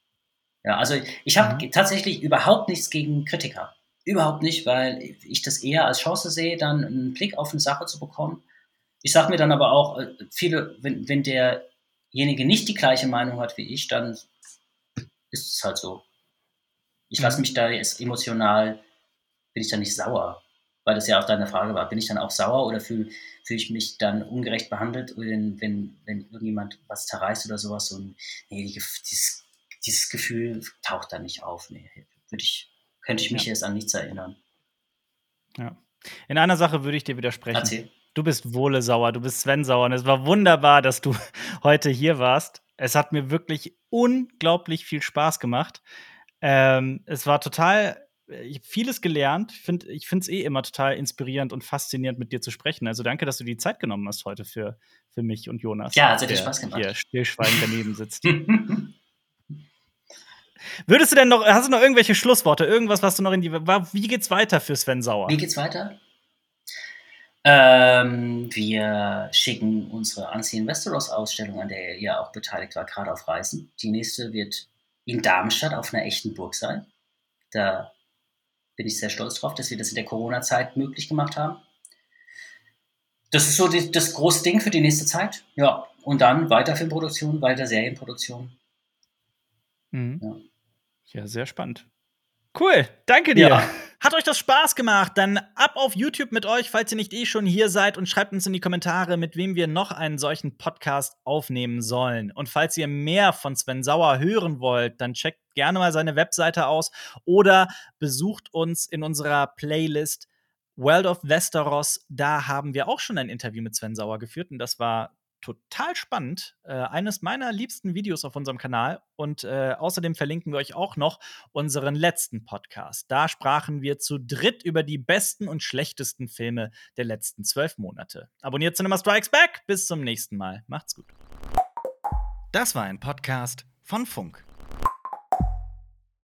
Ja, also ich habe mhm. tatsächlich überhaupt nichts gegen Kritiker. Überhaupt nicht, weil ich das eher als Chance sehe, dann einen Blick auf eine Sache zu bekommen. Ich sage mir dann aber auch, äh, viele, wenn, wenn derjenige nicht die gleiche Meinung hat wie ich, dann ist es halt so. Ich lasse mhm. mich da jetzt emotional, bin ich da nicht sauer, weil das ja auch deine Frage war. Bin ich dann auch sauer oder fühle fühl ich mich dann ungerecht behandelt, wenn, wenn, wenn irgendjemand was zerreißt oder sowas? So nee, dieses, dieses Gefühl taucht da nicht auf. Nee, würde ich könnte ich mich ja. jetzt an nichts erinnern. Ja. In einer Sache würde ich dir widersprechen. Erzähl. Du bist Wohle sauer, du bist Sven sauer. Und es war wunderbar, dass du [LAUGHS] heute hier warst. Es hat mir wirklich unglaublich viel Spaß gemacht. Ähm, es war total, ich habe vieles gelernt. Ich finde es eh immer total inspirierend und faszinierend, mit dir zu sprechen. Also danke, dass du die Zeit genommen hast heute für, für mich und Jonas. Ja, hat sehr viel Spaß gemacht. Hier stillschweigend daneben sitzt. [LAUGHS] Würdest du denn noch, hast du noch irgendwelche Schlussworte, irgendwas, was du noch in die, wie geht's weiter für Sven Sauer? Wie geht's weiter? Ähm, wir schicken unsere Unseen Westeros Ausstellung, an der ihr ja auch beteiligt war, gerade auf Reisen. Die nächste wird in Darmstadt auf einer echten Burg sein. Da bin ich sehr stolz drauf, dass wir das in der Corona-Zeit möglich gemacht haben. Das ist so die, das große Ding für die nächste Zeit. Ja, und dann weiter Filmproduktion, weiter Serienproduktion. Mhm. Ja. Ja, sehr spannend. Cool, danke dir. Ja. Hat euch das Spaß gemacht? Dann ab auf YouTube mit euch, falls ihr nicht eh schon hier seid und schreibt uns in die Kommentare, mit wem wir noch einen solchen Podcast aufnehmen sollen. Und falls ihr mehr von Sven Sauer hören wollt, dann checkt gerne mal seine Webseite aus oder besucht uns in unserer Playlist World of Westeros. Da haben wir auch schon ein Interview mit Sven Sauer geführt und das war total spannend. Äh, eines meiner liebsten Videos auf unserem Kanal. Und äh, außerdem verlinken wir euch auch noch unseren letzten Podcast. Da sprachen wir zu dritt über die besten und schlechtesten Filme der letzten zwölf Monate. Abonniert Cinema Strikes Back. Bis zum nächsten Mal. Macht's gut. Das war ein Podcast von Funk.